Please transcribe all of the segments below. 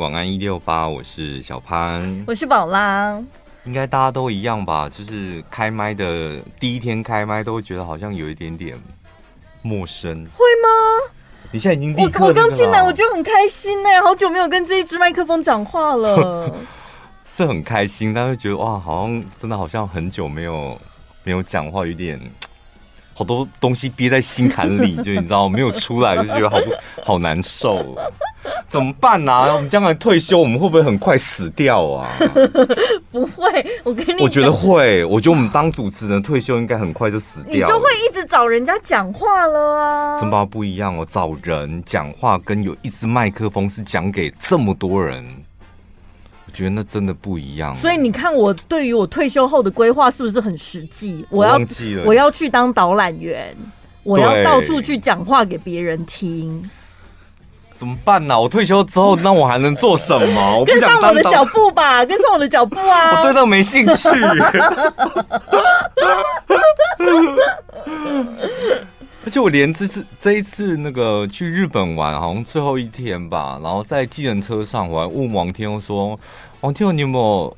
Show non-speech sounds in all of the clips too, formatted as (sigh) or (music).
晚安一六八，我是小潘，我是宝拉。应该大家都一样吧？就是开麦的第一天开麦，都会觉得好像有一点点陌生，会吗？你现在已经立刻、我刚进来，我觉得很开心呢，好久没有跟这一支麦克风讲话了，(laughs) 是很开心，但是觉得哇，好像真的好像很久没有没有讲话，有点。好多东西憋在心坎里，就你知道没有出来，就觉得好好难受，(laughs) 怎么办啊？我们将来退休，我们会不会很快死掉啊？(laughs) 不会，我跟你，我觉得会。我觉得我们当主持人退休应该很快就死掉，你就会一直找人家讲话了啊。陈爸不一样哦，找人讲话跟有一支麦克风是讲给这么多人。我觉得那真的不一样，所以你看我对于我退休后的规划是不是很实际？我要我要去当导览员，我要到处去讲话给别人听。怎么办呢、啊？我退休之后，那我还能做什么？(laughs) 我不想跟上我的脚步吧，(laughs) 跟上我的脚步啊！我对那个没兴趣。(laughs) 而且我连这次这一次那个去日本玩，好像最后一天吧，然后在计程车上，我还问王天佑说：“王天佑，你有没有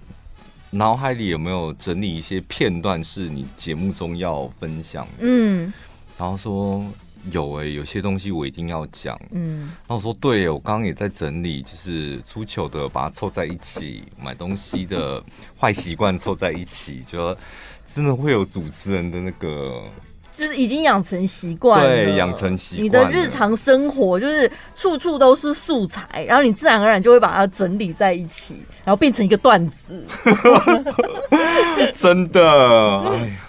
脑海里有没有整理一些片段是你节目中要分享的？”嗯，然后说有哎、欸，有些东西我一定要讲。嗯，然后我说对，我刚刚也在整理，就是出糗的把它凑在一起，买东西的坏习惯凑在一起，就真的会有主持人的那个。就是已经养成习惯了，对，养成习惯。你的日常生活就是处处都是素材，然后你自然而然就会把它整理在一起，然后变成一个段子。(laughs) 真的，哎呀。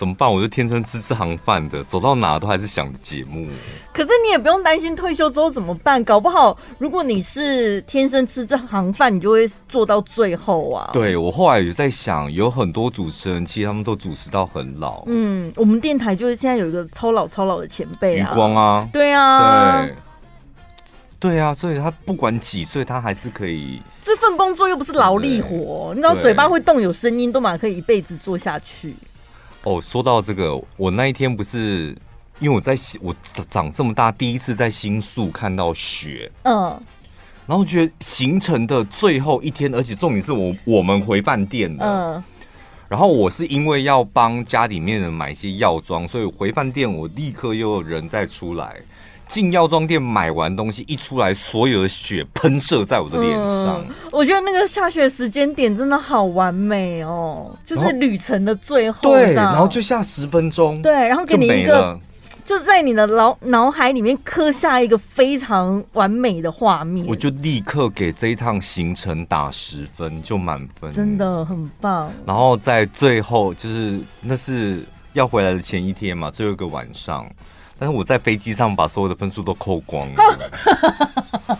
怎么办？我就天生吃这行饭的，走到哪都还是想着节目。可是你也不用担心退休之后怎么办，搞不好如果你是天生吃这行饭，你就会做到最后啊。对，我后来也在想，有很多主持人其实他们都主持到很老。嗯，我们电台就是现在有一个超老超老的前辈啊，余光啊，对啊，对，对啊，所以他不管几岁，他还是可以。这份工作又不是劳力活，你知道嘴巴会动有声音，都嘛可以一辈子做下去。哦，说到这个，我那一天不是因为我在我长这么大第一次在新宿看到雪，嗯，然后觉得行程的最后一天，而且重点是我我们回饭店了，嗯，然后我是因为要帮家里面人买一些药妆，所以回饭店我立刻又有人再出来。进药妆店买完东西一出来，所有的血喷射在我的脸上。嗯，我觉得那个下雪时间点真的好完美哦，就是旅程的最后。对，然后就下十分钟。对，然后给你一个，就在你的脑脑海里面刻下一个非常完美的画面。我就立刻给这一趟行程打十分，就满分，真的很棒。然后在最后，就是那是要回来的前一天嘛，最后一个晚上。但是我在飞机上把所有的分数都扣光了。(laughs)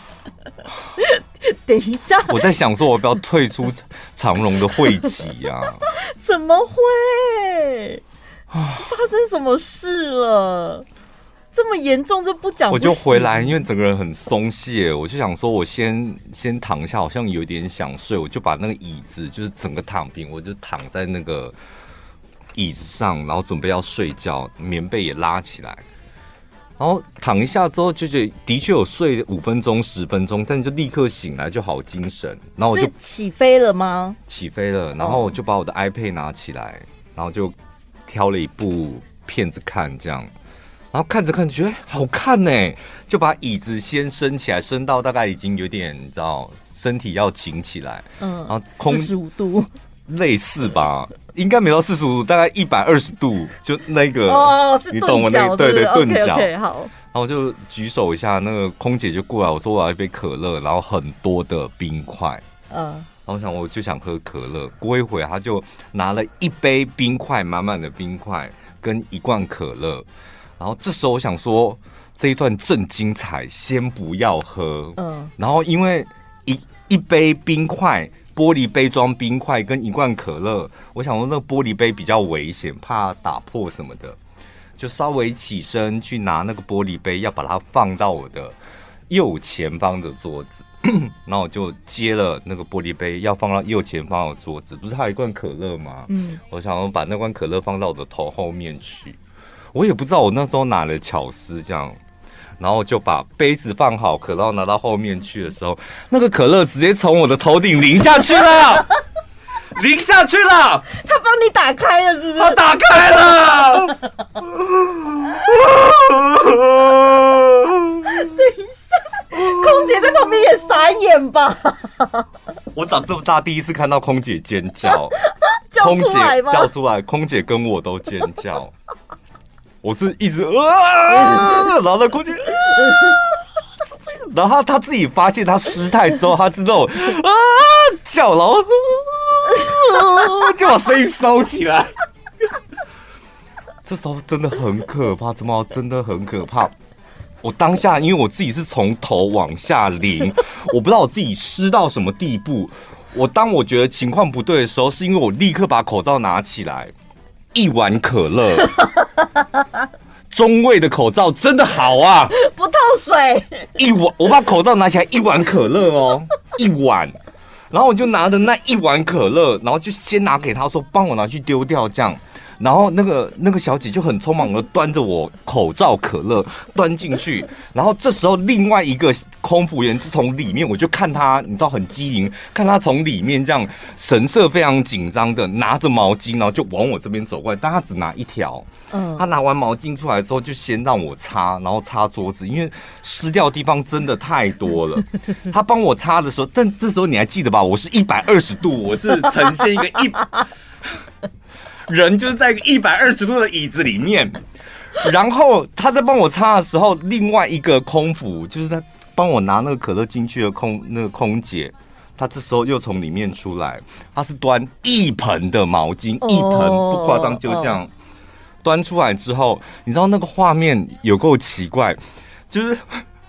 等一下，我在想说，我不要退出长荣的会籍啊？(laughs) 怎么会？发生什么事了？这么严重，这不讲。我就回来，因为整个人很松懈，我就想说，我先先躺一下，好像有点想睡，我就把那个椅子就是整个躺平，我就躺在那个椅子上，然后准备要睡觉，棉被也拉起来。然后躺一下之后，就觉得的确有睡五分钟、十分钟，但就立刻醒来，就好精神。然后我就起飞了吗？起飞了。然后我就把我的 iPad 拿起来，然后就挑了一部片子看，这样。然后看着看着觉得好看呢，就把椅子先升起来，升到大概已经有点，你知道，身体要挺起来。嗯。然后空四十五度。类似吧，应该没到四十五度，大概一百二十度，就那个哦，你懂我那个？对对，钝角。然后我就举手一下，那个空姐就过来，我说我要一杯可乐，然后很多的冰块。嗯，然后我想我就想喝可乐，过一会儿他就拿了一杯冰块，满满的冰块跟一罐可乐。然后这时候我想说，这一段正精彩，先不要喝。嗯，然后因为一一杯冰块。玻璃杯装冰块跟一罐可乐，我想说那个玻璃杯比较危险，怕打破什么的，就稍微起身去拿那个玻璃杯，要把它放到我的右前方的桌子，(clears throat) 然后我就接了那个玻璃杯，要放到右前方的桌子，不是还有一罐可乐吗？嗯，我想说把那罐可乐放到我的头后面去，我也不知道我那时候哪来的巧思这样。然后就把杯子放好，可乐拿到后面去的时候，那个可乐直接从我的头顶淋下去了，(laughs) 淋下去了。他帮你打开了，是不是？他打开了。等一下，空姐在旁边也傻眼吧？我长这么大第一次看到空姐尖叫？(laughs) 空姐叫出来，空姐跟我都尖叫。我是一直啊，然后空姐，(laughs) 然后他自己发现他失态之后，他知道啊叫，然后就把声音收起来。(laughs) 这时候真的很可怕，这猫真的很可怕。我当下因为我自己是从头往下淋，我不知道我自己湿到什么地步。我当我觉得情况不对的时候，是因为我立刻把口罩拿起来。一碗可乐，中卫的口罩真的好啊，(laughs) 不透水。一碗，我把口罩拿起来，一碗可乐哦，一碗，然后我就拿着那一碗可乐，然后就先拿给他说，帮我拿去丢掉，这样。然后那个那个小姐就很匆忙的端着我口罩可乐端进去，然后这时候另外一个空服员是从里面，我就看他，你知道很机灵，看他从里面这样神色非常紧张的拿着毛巾，然后就往我这边走过来，但他只拿一条，嗯，他拿完毛巾出来之后就先让我擦，然后擦桌子，因为湿掉的地方真的太多了。(laughs) 他帮我擦的时候，但这时候你还记得吧？我是一百二十度，我是呈现一个一。人就是在一百二十度的椅子里面，然后他在帮我擦的时候，另外一个空腹就是他帮我拿那个可乐进去的空那个空姐，她这时候又从里面出来，她是端一盆的毛巾，一盆不夸张，就这样端出来之后，你知道那个画面有够奇怪，就是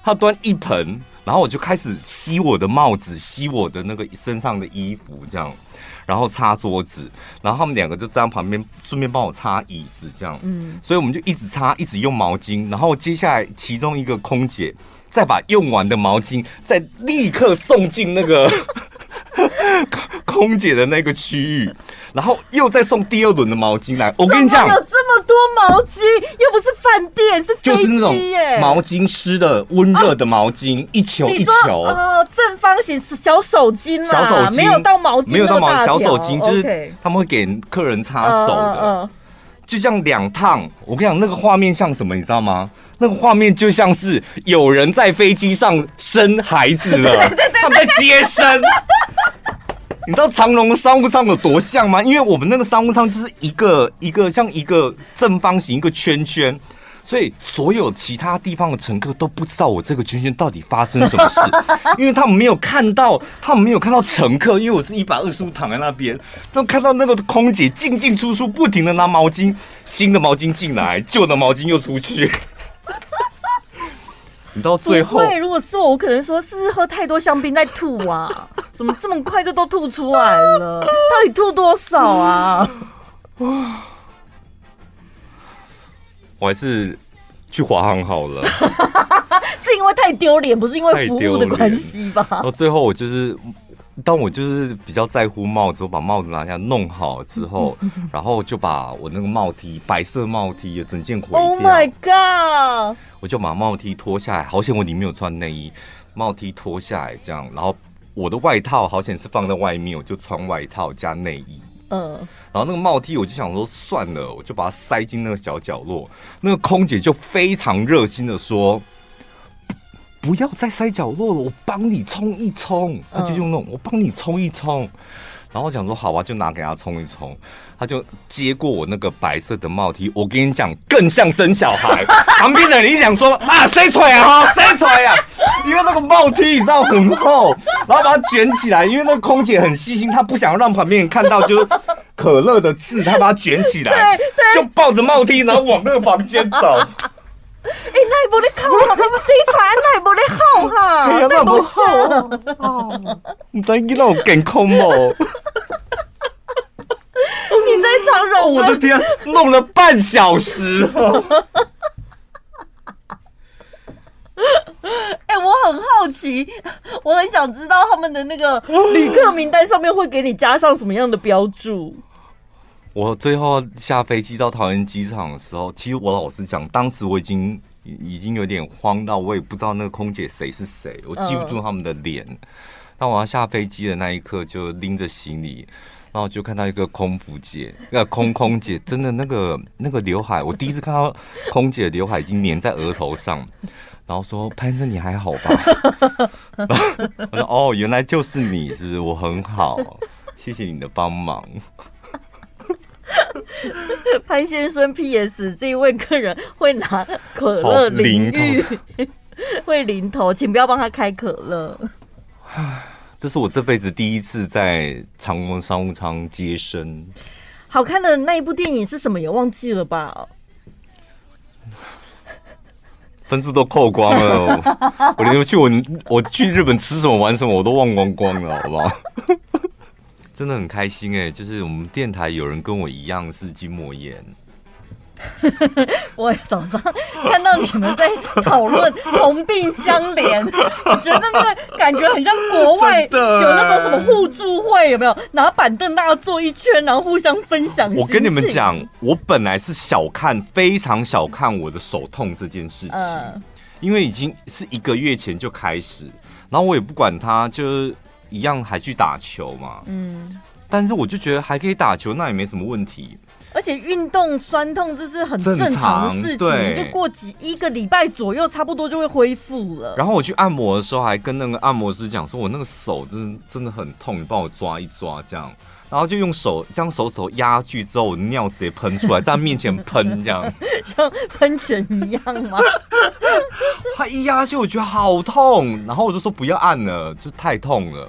他端一盆，然后我就开始吸我的帽子，吸我的那个身上的衣服，这样。然后擦桌子，然后他们两个就站在旁边，顺便帮我擦椅子，这样。嗯，所以我们就一直擦，一直用毛巾。然后接下来，其中一个空姐再把用完的毛巾再立刻送进那个 (laughs) 空姐的那个区域。然后又再送第二轮的毛巾来，我跟你讲，有这么多毛巾，又不是饭店，是飞机耶，毛巾湿的温热的毛巾，一球一球，呃，正方形小手巾小手巾没有到毛巾，没有到毛小手巾，就是他们会给客人擦手的，就这样两趟。我跟你讲，那个画面像什么，你知道吗？那个画面就像是有人在飞机上生孩子了，(laughs) 他们在接生。你知道长隆的商务舱有多像吗？因为我们那个商务舱就是一个一个像一个正方形一个圈圈，所以所有其他地方的乘客都不知道我这个圈圈到底发生什么事，(laughs) 因为他们没有看到，他们没有看到乘客，因为我是一百二十五躺在那边，都看到那个空姐进进出出，不停的拿毛巾，新的毛巾进来，旧的毛巾又出去。你到最后，对，如果是我，我可能说是不是喝太多香槟在吐啊？(laughs) 怎么这么快就都吐出来了？到底吐多少啊？(sighs) 我还是去华航好了。(laughs) 是因为太丢脸，不是因为服务的关系吧？到最后，我就是当我就是比较在乎帽子，我把帽子拿下弄好之后，然后就把我那个帽 T 白色帽 T 也整件毁掉。Oh my god！我就把帽 T 脱下来，好险我里面有穿内衣，帽 T 脱下来这样，然后我的外套好险是放在外面，我就穿外套加内衣。嗯，然后那个帽 T 我就想说算了，我就把它塞进那个小角落。那个空姐就非常热心的说：“不要再塞角落了，我帮你冲一冲。”他就用那种我帮你冲一冲。然后我想说好吧，就拿给他冲一冲。他就接过我那个白色的帽梯我跟你讲，更像生小孩。(laughs) 旁边的人一讲说啊，谁吹啊，谁吹啊？因为那个帽梯你知道很厚，然后把它卷起来。因为那个空姐很细心，她不想让旁边人看到就是可乐的字，她把它卷起来，就抱着帽梯然后往那个房间走。哎，那不得扣啊？(laughs) 谁穿那不得好哈？哎呀，那不好。你在给我更空哦。你在长荣？我的天，弄了半小时。(laughs) 哎、欸，我很好奇，我很想知道他们的那个旅客名单上面会给你加上什么样的标注。我最后下飞机到桃园机场的时候，其实我老实讲，当时我已经已经有点慌到我也不知道那个空姐谁是谁，我记不住他们的脸。当我要下飞机的那一刻，就拎着行李，然后就看到一个空服姐，那个空空姐真的那个那个刘海，我第一次看到空姐的刘海已经粘在额头上，然后说：“潘生，你还好吧？” (laughs) 我说：“哦，原来就是你，是不是？我很好，谢谢你的帮忙。” (laughs) 潘先生，P.S. 这一位客人会拿可乐淋浴，(laughs) 会淋头，请不要帮他开可乐。唉，(sighs) 这是我这辈子第一次在长隆商务舱接生。好看的那一部电影是什么？也忘记了吧？(laughs) 分数都扣光了，我连去我我去日本吃什么玩什么我都忘光光了，好不好？真的很开心哎，就是我们电台有人跟我一样是筋膜炎。(laughs) 我早上看到你们在讨论同病相怜，(laughs) 我觉得那个感觉很像国外有那种什么互助会，有没有？拿板凳大家坐一圈，然后互相分享。我跟你们讲，我本来是小看，非常小看我的手痛这件事情，因为已经是一个月前就开始，然后我也不管它，就是。一样还去打球嘛？嗯，但是我就觉得还可以打球，那也没什么问题。而且运动酸痛这是很正常的事情，对，就过几一个礼拜左右，差不多就会恢复了。然后我去按摩的时候，还跟那个按摩师讲说，我那个手真的真的很痛，你帮我抓一抓这样。然后就用手将手手压下去之后，我尿直接喷出来，在他面前喷这样，像喷泉一样吗？(laughs) 他一压下去，我觉得好痛，然后我就说不要按了，就太痛了。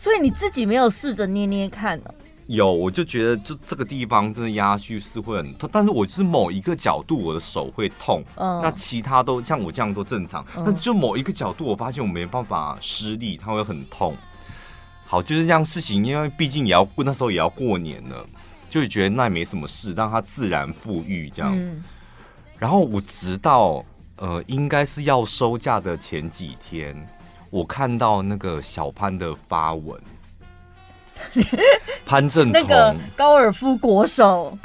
所以你自己没有试着捏捏看呢？有，我就觉得就这个地方真的压下去是会很痛，但是我是某一个角度我的手会痛，嗯，那其他都像我这样都正常，但是就某一个角度我发现我没办法施力，它会很痛。好，就是这样事情，因为毕竟也要过那时候也要过年了，就觉得那也没什么事，让它自然富裕这样。嗯，然后我直到呃应该是要收假的前几天。我看到那个小潘的发文，(laughs) 潘正从那个高尔夫国手，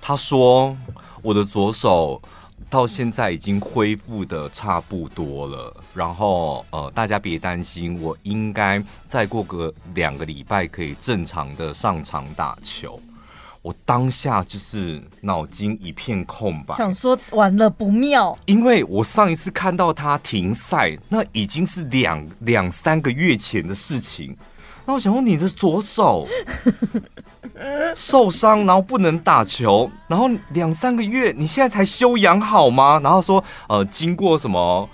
他说我的左手到现在已经恢复的差不多了，然后呃，大家别担心，我应该再过个两个礼拜可以正常的上场打球。我当下就是脑筋一片空白，想说完了不妙，因为我上一次看到他停赛，那已经是两两三个月前的事情。那我想说，你的左手受伤，然后不能打球，然后两三个月，你现在才休养好吗？然后说，呃，经过什么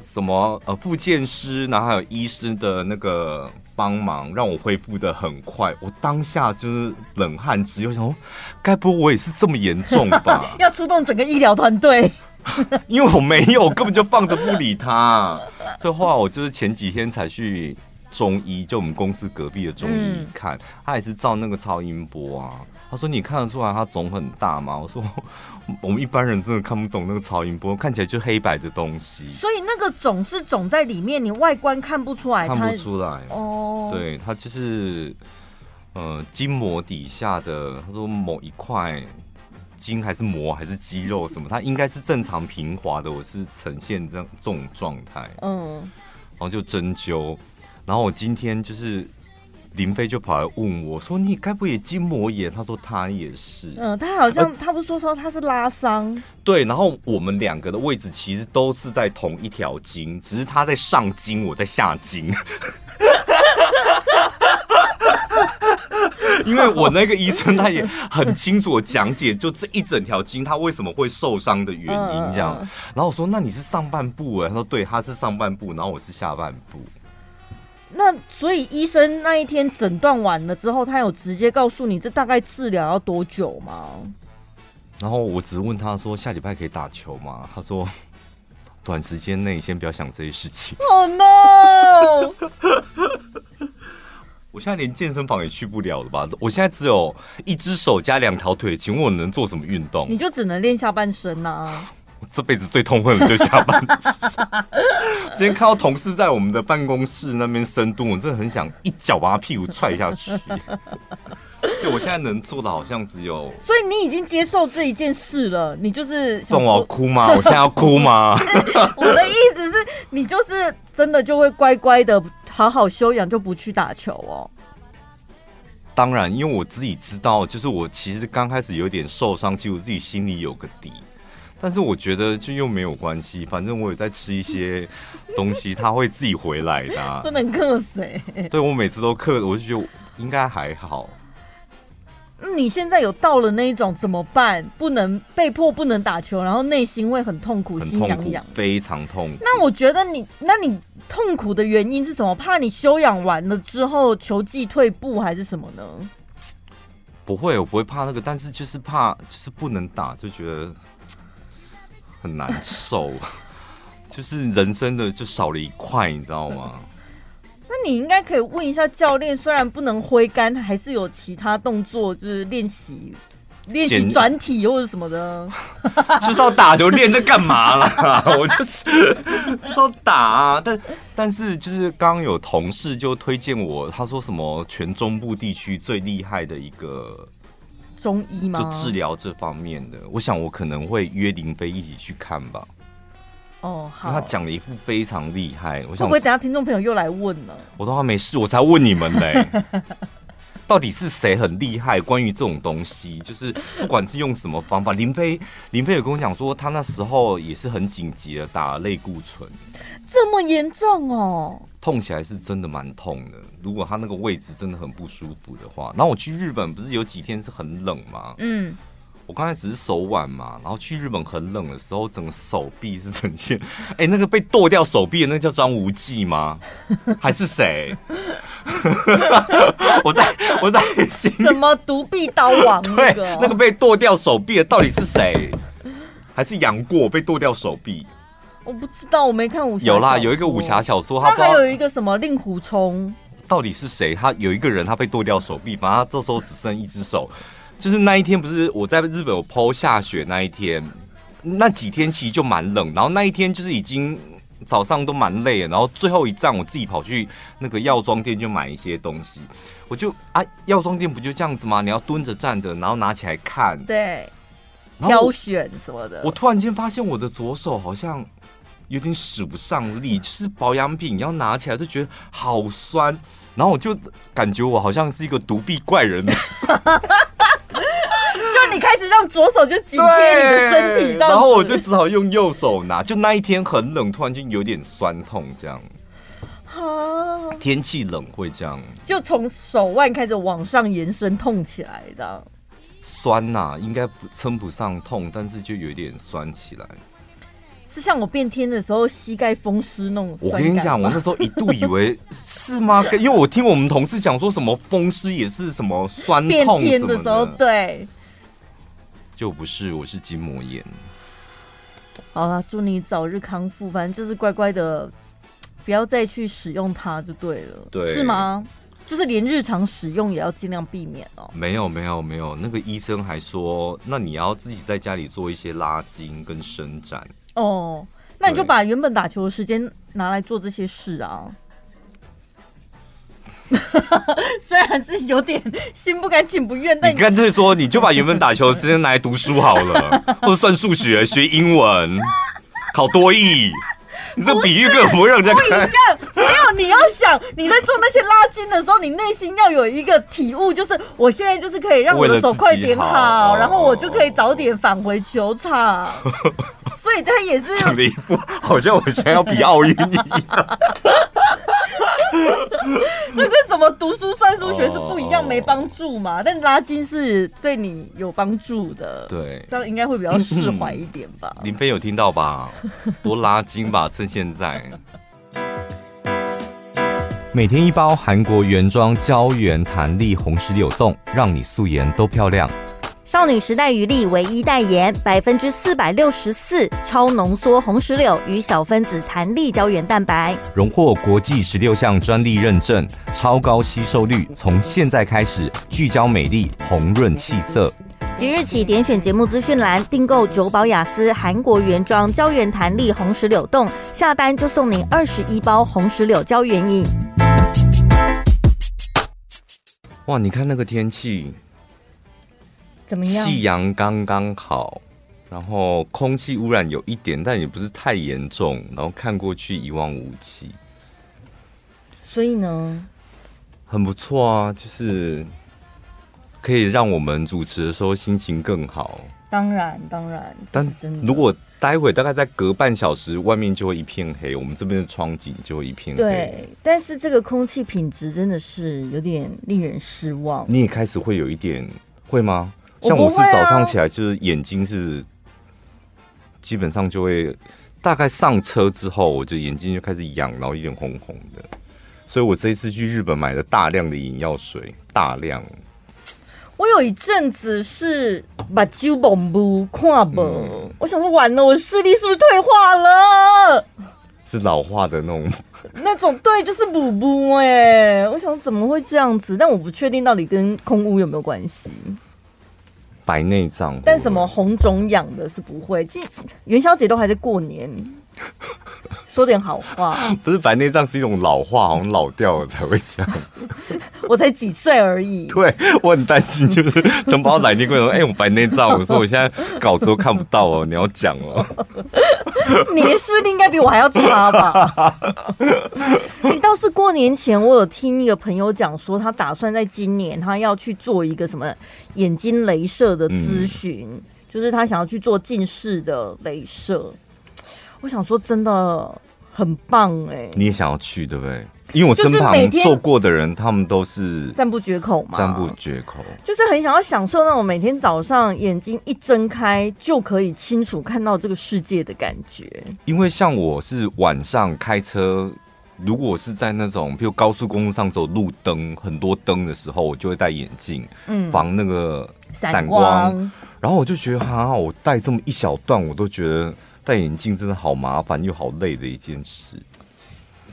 什么呃，复健师，然后还有医师的那个。帮忙让我恢复的很快，我当下就是冷汗直流，想说，该不会我也是这么严重吧？(laughs) 要出动整个医疗团队，(laughs) 因为我没有，我根本就放着不理他。这话我就是前几天才去中医，就我们公司隔壁的中医看，嗯、他也是照那个超音波啊。他说：“你看得出来他肿很大吗？”我说。我们一般人真的看不懂那个超音波，看起来就黑白的东西。所以那个肿是肿在里面，你外观看不出来。看不出来哦，对，它就是呃筋膜底下的，他说某一块筋还是膜还是肌肉什么，它应该是正常平滑的，我是呈现这样这种状态。嗯，然后就针灸，然后我今天就是。林飞就跑来问我说：“你该不会也筋膜炎？”他说他也是。嗯，他好像他不是说说他是拉伤。对，然后我们两个的位置其实都是在同一条筋，只是他在上筋，我在下筋。(laughs) 因为我那个医生他也很清楚我讲解，就这一整条筋他为什么会受伤的原因这样。然后我说：“那你是上半部？”哎，他说：“对，他是上半部，然后我是下半部。”那所以医生那一天诊断完了之后，他有直接告诉你这大概治疗要多久吗？然后我只是问他说，下礼拜可以打球吗？他说 (laughs) 短时间内先不要想这些事情。Oh no！我现在连健身房也去不了了吧？我现在只有一只手加两条腿，请问我能做什么运动？你就只能练下半身啊。我这辈子最痛恨的就是下班时间。今天看到同事在我们的办公室那边深蹲，我真的很想一脚把他屁股踹下去。(laughs) 对，我现在能做的好像只有……所以你已经接受这一件事了，你就是问我要哭吗？我现在要哭吗？(laughs) 我的意思是你就是真的就会乖乖的好好休养，就不去打球哦。当然，因为我自己知道，就是我其实刚开始有点受伤，其实我自己心里有个底。但是我觉得就又没有关系，反正我有在吃一些 (laughs) 东西，它会自己回来的、啊。不能克死、欸。对，我每次都克，我就觉得应该还好。那你现在有到了那一种怎么办？不能被迫不能打球，然后内心会很痛苦，心痒痒，非常痛苦。那我觉得你，那你痛苦的原因是什么？怕你休养完了之后球技退步，还是什么呢？不会，我不会怕那个，但是就是怕，就是不能打，就觉得很难受，(laughs) 就是人生的就少了一块，你知道吗？那你应该可以问一下教练，虽然不能挥杆，还是有其他动作，就是练习练习转体或者什么的。(laughs) 知道打就练这干嘛啦？(laughs) 我就是知道打啊，但但是就是刚刚有同事就推荐我，他说什么全中部地区最厉害的一个中医吗？就治疗这方面的，我想我可能会约林飞一起去看吧。哦，好。他讲了一副非常厉害，我想会不会等下听众朋友又来问呢？我说他没事，我才问你们嘞。(laughs) 到底是谁很厉害？关于这种东西，就是不管是用什么方法，林飞林飞有跟我讲说，他那时候也是很紧急的打类固醇，这么严重哦？痛起来是真的蛮痛的。如果他那个位置真的很不舒服的话，然后我去日本不是有几天是很冷吗？嗯。我刚才只是手腕嘛，然后去日本很冷的时候，整个手臂是呈现，(laughs) 哎、欸，那个被剁掉手臂的那个叫张无忌吗？(laughs) 还是谁？(laughs) 我在我在心什么独臂刀王、那个？对，那个被剁掉手臂的到底是谁？还是杨过被剁掉手臂？我不知道，我没看武侠。有啦，有一个武侠小说，他还有一个什么令狐冲？到底是谁？他有一个人，他被剁掉手臂，反正他这时候只剩一只手。就是那一天，不是我在日本有 po 下雪那一天，那几天其实就蛮冷，然后那一天就是已经早上都蛮累了，然后最后一站我自己跑去那个药妆店就买一些东西，我就啊，药妆店不就这样子吗？你要蹲着站着，然后拿起来看，对，挑选什么的。我突然间发现我的左手好像有点使不上力，就是保养品要拿起来就觉得好酸，然后我就感觉我好像是一个独臂怪人。(laughs) 就你开始让左手就紧贴你的身体，然后我就只好用右手拿。就那一天很冷，突然间有点酸痛，这样。天气冷会这样，就从手腕开始往上延伸，痛起来的。酸呐、啊，应该不称不上痛，但是就有点酸起来。是像我变天的时候膝盖风湿那种。我跟你讲，我那时候一度以为是吗？(laughs) 因为我听我们同事讲说什么风湿也是什么酸痛。变天的时候，对。就不是，我是筋膜炎。好了，祝你早日康复。反正就是乖乖的，不要再去使用它就对了。对，是吗？就是连日常使用也要尽量避免哦。没有，没有，没有。那个医生还说，那你要自己在家里做一些拉筋跟伸展。哦，那你就把原本打球的时间拿来做这些事啊。(laughs) 虽然是有点心不甘情不愿，但你干脆说，你就把原本打球的时间拿来读书好了，(laughs) 或者算数学、学英文、考多艺。你这比喻根本不会让人家看。不一样，没有，你要想你在做那些拉筋的时候，你内心要有一个体悟，就是我现在就是可以让我的手快点好，好然后我就可以早点返回球场。(laughs) 所以他也是讲了一副好像我现在要比奥运一样。(laughs) 那跟什么读书算数学是不一样，没帮助嘛？但拉筋是对你有帮助的，对，这样应该会比较释怀一点吧？林飞有听到吧？(laughs) 多拉筋吧，趁现在。每天一包韩国原装胶原弹力红石榴冻，让你素颜都漂亮。少女时代余力唯一代言，百分之四百六十四超浓缩红石榴与小分子弹力胶原蛋白，荣获国际十六项专利认证，超高吸收率。从现在开始聚焦美丽，红润气色。即日起点选节目资讯栏订购九宝雅思韩国原装胶原弹力红石榴冻，下单就送您二十一包红石榴胶原饮。哇，你看那个天气。怎么样？夕阳刚刚好，然后空气污染有一点，但也不是太严重，然后看过去一望无际。所以呢，很不错啊，就是可以让我们主持的时候心情更好。当然，当然，但如果待会大概再隔半小时，外面就会一片黑，我们这边的窗景就会一片黑。对，但是这个空气品质真的是有点令人失望。你也开始会有一点会吗？像我是早上起来就是眼睛是基本上就会大概上车之后，我就眼睛就开始痒，然后有点红红的。所以我这一次去日本买了大量的眼药水，大量。我有一阵子是把酒蒙不看不，我想说完了，我视力是不是退化了？是老化的那种，那种对，就是补补哎。我想怎么会这样子？但我不确定到底跟空屋有没有关系。白内障，但什么红肿痒的是不会。元宵节都还在过年。说点好话，(laughs) 不是白内障是一种老化，好像老掉了才会这样。(laughs) 我才几岁而已。对，我很担心，就是承包来电过来说，(laughs) 哎、欸，我白内障，我说我现在稿子都看不到哦，你要讲哦。你的视力应该比我还要差吧？你倒是过年前，我有听一个朋友讲说，他打算在今年他要去做一个什么眼睛镭射的咨询，嗯、就是他想要去做近视的镭射。我想说，真的很棒哎、欸！你也想要去，对不对？因为我身旁做过的人，他们都是赞不绝口嘛，赞不绝口。就是很想要享受那种每天早上眼睛一睁开就可以清楚看到这个世界的感觉。因为像我是晚上开车，如果是在那种比如高速公路上走路灯很多灯的时候，我就会戴眼镜，嗯，防那个闪光。光然后我就觉得，哈，我戴这么一小段，我都觉得。戴眼镜真的好麻烦又好累的一件事。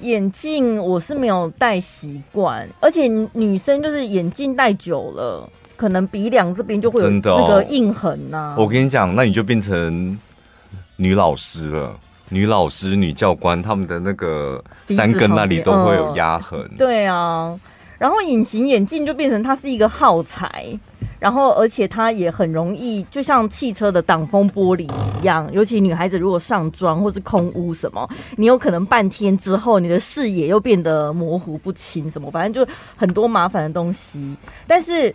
眼镜我是没有戴习惯，而且女生就是眼镜戴久了，可能鼻梁这边就会有那个印痕呐、啊。我跟你讲，那你就变成女老师了，女老师、女教官，他们的那个三根那里都会有压痕、嗯。对啊，然后隐形眼镜就变成它是一个耗材。然后，而且它也很容易，就像汽车的挡风玻璃一样。尤其女孩子如果上妆或是空污什么，你有可能半天之后，你的视野又变得模糊不清，什么反正就很多麻烦的东西。但是，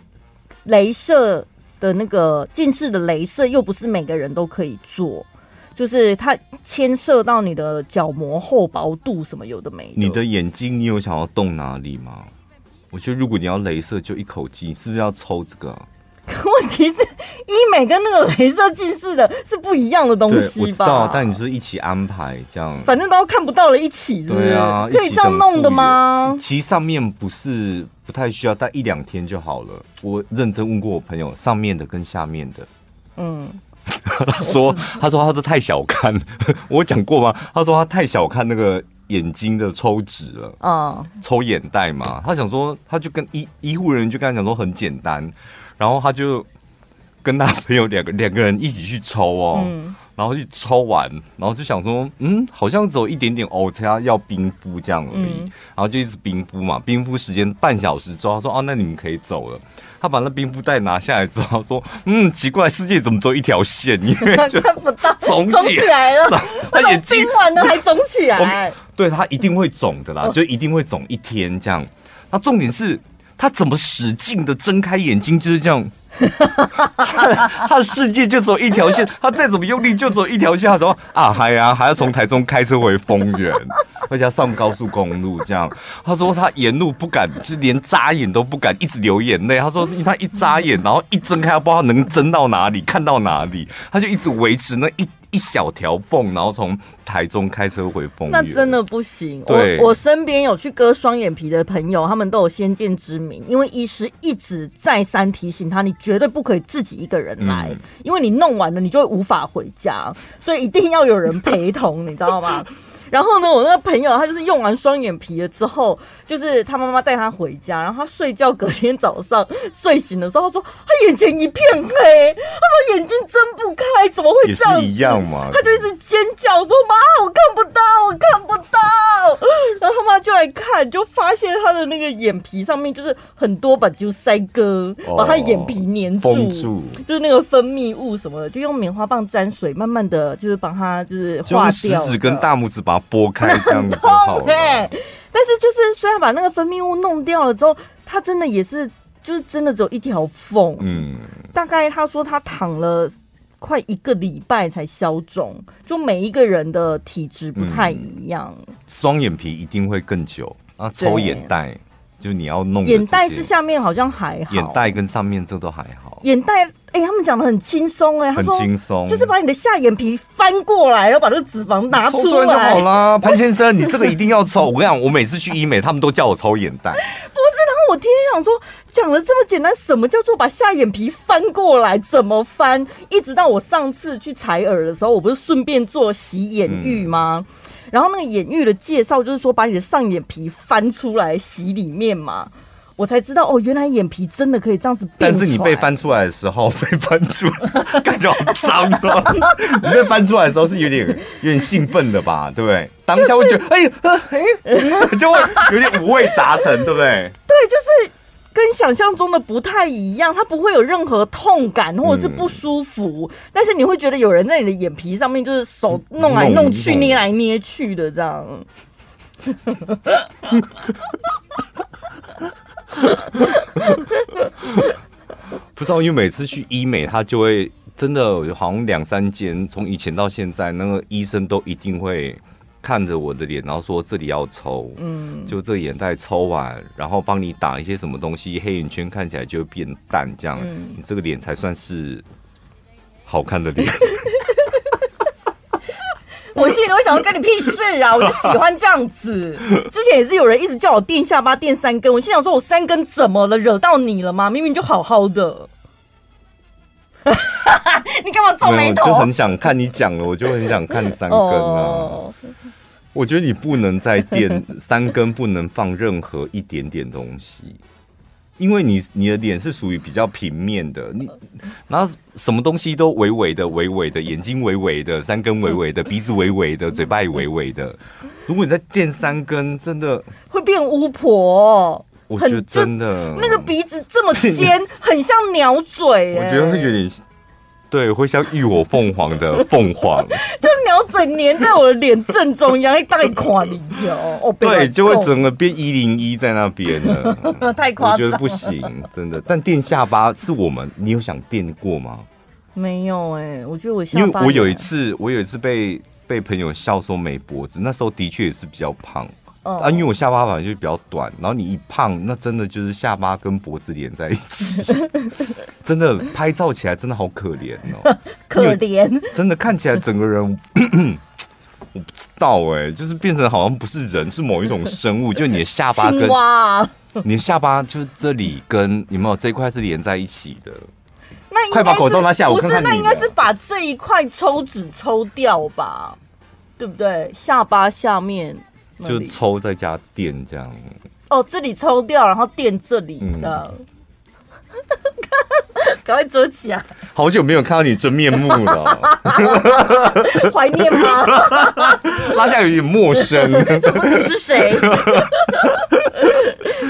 镭射的那个近视的镭射又不是每个人都可以做，就是它牵涉到你的角膜厚薄度什么有的没。你的眼睛，你有想要动哪里吗？我觉得如果你要镭射，就一口气，是不是要抽这个？可 (laughs) 问题是，医美跟那个镭射近视的是不一样的东西吧？我知道，但你是一起安排这样，反正都看不到了，一起是是？对啊，可以这样弄的吗？其实上面不是不太需要，戴一两天就好了。我认真问过我朋友，上面的跟下面的，嗯，(laughs) 他说，(laughs) 他说他说太小看，我讲过吗？他说他太小看那个眼睛的抽脂了，嗯，抽眼袋嘛。他想说，他就跟医医护人员就跟他讲说很简单。然后他就跟他朋友 (laughs) 两个两个人一起去抽哦，嗯、然后去抽完，然后就想说，嗯，好像只有一点点哦，他要要冰敷这样而已，嗯、然后就一直冰敷嘛，冰敷时间半小时之后，他说，哦，那你们可以走了。他把那冰敷袋拿下来之后说，嗯，奇怪，世界怎么只有一条线？因为就 (laughs) 看不到，肿起来了，(laughs) 他眼睛完了还肿起来，(laughs) 对，他一定会肿的啦，就一定会肿一天这样。那重点是。他怎么使劲的睁开眼睛，就是这样，(laughs) 他的世界就走一条线。他再怎么用力，就走一条线。他说啊，还呀，还要从台中开车回丰原，而且要上高速公路这样。他说他沿路不敢，就连眨眼都不敢，一直流眼泪。他说他一眨眼，然后一睁开，不知道能睁到哪里，看到哪里，他就一直维持那一。一小条缝，然后从台中开车回丰原，那真的不行。对我我身边有去割双眼皮的朋友，他们都有先见之明，因为医师一直再三提醒他，你绝对不可以自己一个人来，嗯、因为你弄完了，你就会无法回家，所以一定要有人陪同，你知道吗？(laughs) 然后呢，我那个朋友他就是用完双眼皮了之后，就是他妈妈带他回家，然后他睡觉，隔天早上睡醒的时候，他说他眼前一片黑，他说眼睛睁不开，怎么会这样？也是一样嘛。他就一直尖叫说：“妈，我看不到，我看不到。”然后他妈就来看，就发现他的那个眼皮上面就是很多把就塞割，把他眼皮粘住，住，就是那个分泌物什么的，就用棉花棒沾水，慢慢的就是把它就是化掉。食指跟大拇指把它拨开，这样子就好了。(laughs) 但是就是虽然把那个分泌物弄掉了之后，他真的也是就是真的只有一条缝。嗯，大概他说他躺了快一个礼拜才消肿，就每一个人的体质不太一样。双、嗯、眼皮一定会更久啊，抽眼袋。就你要弄眼袋是下面好像还好，眼袋跟上面这都还好。眼袋，哎、欸，他们讲的很轻松，哎，很轻松，就是把你的下眼皮翻过来，然后把这个脂肪拿出来，抽就好啦。(laughs) 潘先生，你这个一定要抽。我跟你讲，我每次去医美，他们都叫我抽眼袋。不是，然后我天天想说，讲了这么简单，什么叫做把下眼皮翻过来？怎么翻？一直到我上次去采耳的时候，我不是顺便做洗眼浴吗？嗯然后那个眼浴的介绍就是说，把你的上眼皮翻出来洗里面嘛，我才知道哦，原来眼皮真的可以这样子变。但是你被翻出来的时候，被翻出来 (laughs) 感觉好脏哦。你被翻出来的时候是有点有点兴奋的吧？对不对？当下会觉得哎哎，(laughs) 就会有点五味杂陈，对不对？对，就是。跟想象中的不太一样，它不会有任何痛感或者是不舒服，嗯、但是你会觉得有人在你的眼皮上面就是手弄来弄去、捏来捏去的这样。(laughs) 不知道，因为每次去医美，他就会真的好像两三间，从以前到现在，那个医生都一定会。看着我的脸，然后说这里要抽，嗯，就这眼袋抽完，然后帮你打一些什么东西，黑眼圈看起来就会变淡，这样，嗯、你这个脸才算是好看的脸。(laughs) 我心里会想说，跟你屁事啊！我就喜欢这样子。(laughs) 之前也是有人一直叫我垫下巴、垫三根，我心想说，我三根怎么了？惹到你了吗？明明就好好的。(laughs) 你干嘛皱眉头？就很想看你讲了，我就很想看三根啊。Oh. 我觉得你不能再垫三根，不能放任何一点点东西，因为你你的脸是属于比较平面的，你然后什么东西都微微的、微微的，眼睛微微的，三根微微的，鼻子微微的，嘴巴也微微的。如果你再垫三根，真的会变巫婆。我觉得真的那个鼻子这么尖，(laughs) 很像鸟嘴。我觉得会有点。对，会像浴火凤凰的凤凰，(laughs) 就鸟嘴粘在我的脸正中央，一大块里哦。(laughs) 对，就会整个变一零一在那边了，(laughs) 太夸张，我觉得不行，真的。但垫下巴是我们，你有想垫过吗？没有哎、欸，我觉得我因为我有一次，我有一次被被朋友笑说没脖子，那时候的确也是比较胖。啊，因为我下巴本来就比较短，然后你一胖，那真的就是下巴跟脖子连在一起，(laughs) 真的拍照起来真的好可怜哦，(laughs) 可怜，真的看起来整个人，我不知道哎、欸，就是变成好像不是人，是某一种生物，就你的下巴跟你的下巴就是这里跟有没有这一块是连在一起的？那快把口罩拿下，我看看，那应该是把这一块抽脂抽掉吧，对不对？下巴下面。就抽再加垫这样。哦，这里抽掉，然后垫这里的。赶、嗯、(laughs) 快遮起啊！好久没有看到你真面目了，(laughs) 怀念吗？(laughs) 拉下有点陌生，这不知是谁。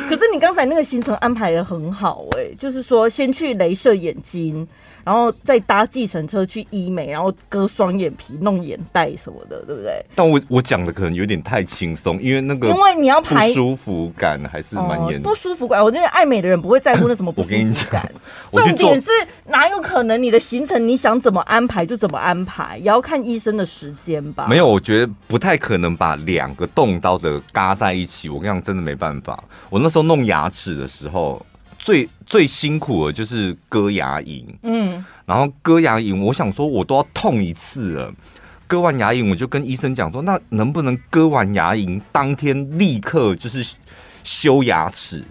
可是你刚才那个行程安排的很好哎、欸，就是说先去镭射眼睛。然后再搭计程车去医美，然后割双眼皮、弄眼袋什么的，对不对？但我我讲的可能有点太轻松，因为那个因为你要排不舒服感还是蛮严、呃。不舒服感，我觉得爱美的人不会在乎那什么 (laughs) 不舒服感。重点是哪有可能你的行程你想怎么安排就怎么安排，也要看医生的时间吧。没有，我觉得不太可能把两个动刀的嘎在一起。我跟你讲，真的没办法。我那时候弄牙齿的时候。最最辛苦的就是割牙龈，嗯，然后割牙龈，我想说我都要痛一次了。割完牙龈，我就跟医生讲说，那能不能割完牙龈当天立刻就是修牙齿？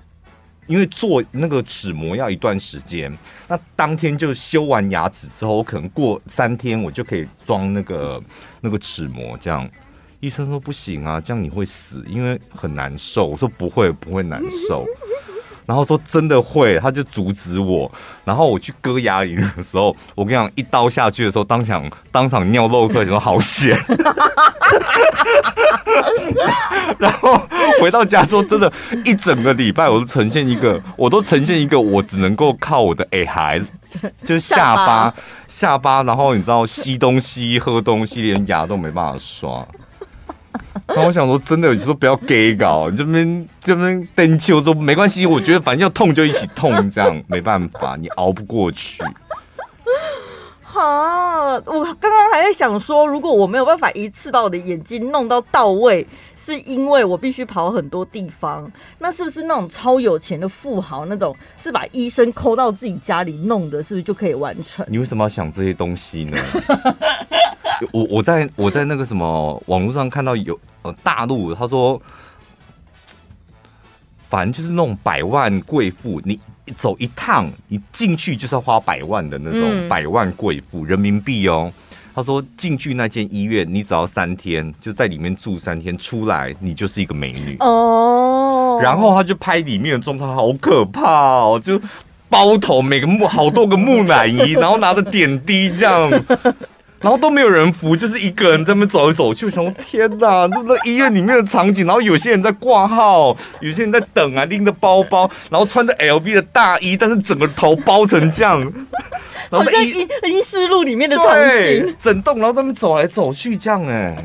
因为做那个齿模要一段时间，那当天就修完牙齿之后，我可能过三天我就可以装那个那个齿模，这样医生说不行啊，这样你会死，因为很难受。我说不会，不会难受。然后说真的会，他就阻止我。然后我去割牙龈的时候，我跟你讲，一刀下去的时候，当场当场尿漏出来，你说好险。(laughs) 然后回到家说，真的，一整个礼拜我都呈现一个，我都呈现一个，我只能够靠我的哎孩，就是下巴下巴，然后你知道吸东西喝东西，连牙都没办法刷。(laughs) 然后我想说，真的，有时候不要 gay 搞，这边这边登秋说没关系，我觉得反正要痛就一起痛，这样没办法，你熬不过去。(laughs) 啊，我刚刚还在想说，如果我没有办法一次把我的眼睛弄到到位，是因为我必须跑很多地方，那是不是那种超有钱的富豪那种，是把医生抠到自己家里弄的，是不是就可以完成？(laughs) 你为什么要想这些东西呢？(laughs) 我我在我在那个什么网络上看到有呃大陆他说，反正就是那种百万贵妇，你走一趟，你进去就是要花百万的那种百万贵妇人民币哦。他说进去那间医院，你只要三天就在里面住三天，出来你就是一个美女哦。然后他就拍里面的状态，好可怕哦，就包头，每个木好多个木乃伊，然后拿着点滴这样。然后都没有人扶，就是一个人在那边走来走去。我想说，天哪，这那医院里面的场景，然后有些人在挂号，有些人在等啊，拎着包包，然后穿着 LV 的大衣，但是整个头包成这样，然后在医医师路里面的场景，整栋，然后在那边走来走去这样，哎，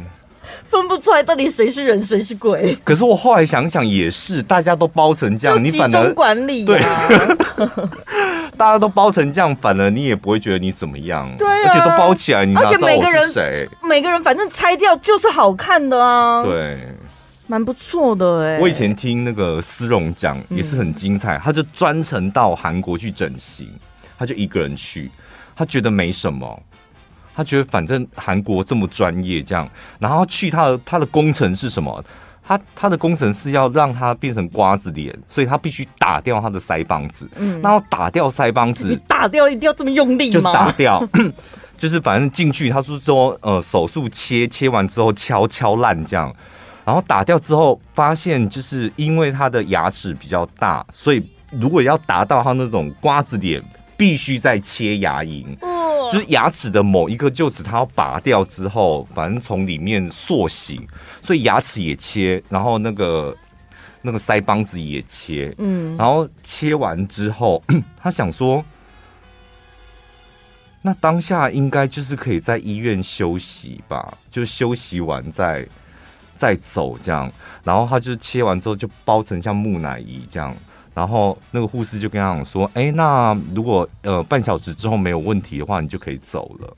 分不出来到底谁是人谁是鬼。可是我后来想想也是，大家都包成这样，你反而管理、啊、对。大家都包成这样，反而你也不会觉得你怎么样。对啊，而且都包起来，你哪知道我是谁？每个人反正拆掉就是好看的啊。对，蛮不错的哎。我以前听那个思蓉讲也是很精彩，他就专程到韩国去整形，他就一个人去，他觉得没什么，他觉得反正韩国这么专业，这样，然后去他的他的工程是什么？他他的工程是要让他变成瓜子脸，所以他必须打掉他的腮帮子。嗯，然后打掉腮帮子，你打掉一定要这么用力吗？就是打掉，(laughs) 就是反正进去，他是说呃手术切切完之后敲敲烂这样，然后打掉之后发现就是因为他的牙齿比较大，所以如果要达到他那种瓜子脸，必须再切牙龈。就是牙齿的某一颗臼齿，它要拔掉之后，反正从里面塑形，所以牙齿也切，然后那个那个腮帮子也切，嗯，然后切完之后，(clears throat) 他想说，那当下应该就是可以在医院休息吧，就休息完再再走这样，然后他就切完之后就包成像木乃伊这样。然后那个护士就跟他讲说：“哎，那如果呃半小时之后没有问题的话，你就可以走了。”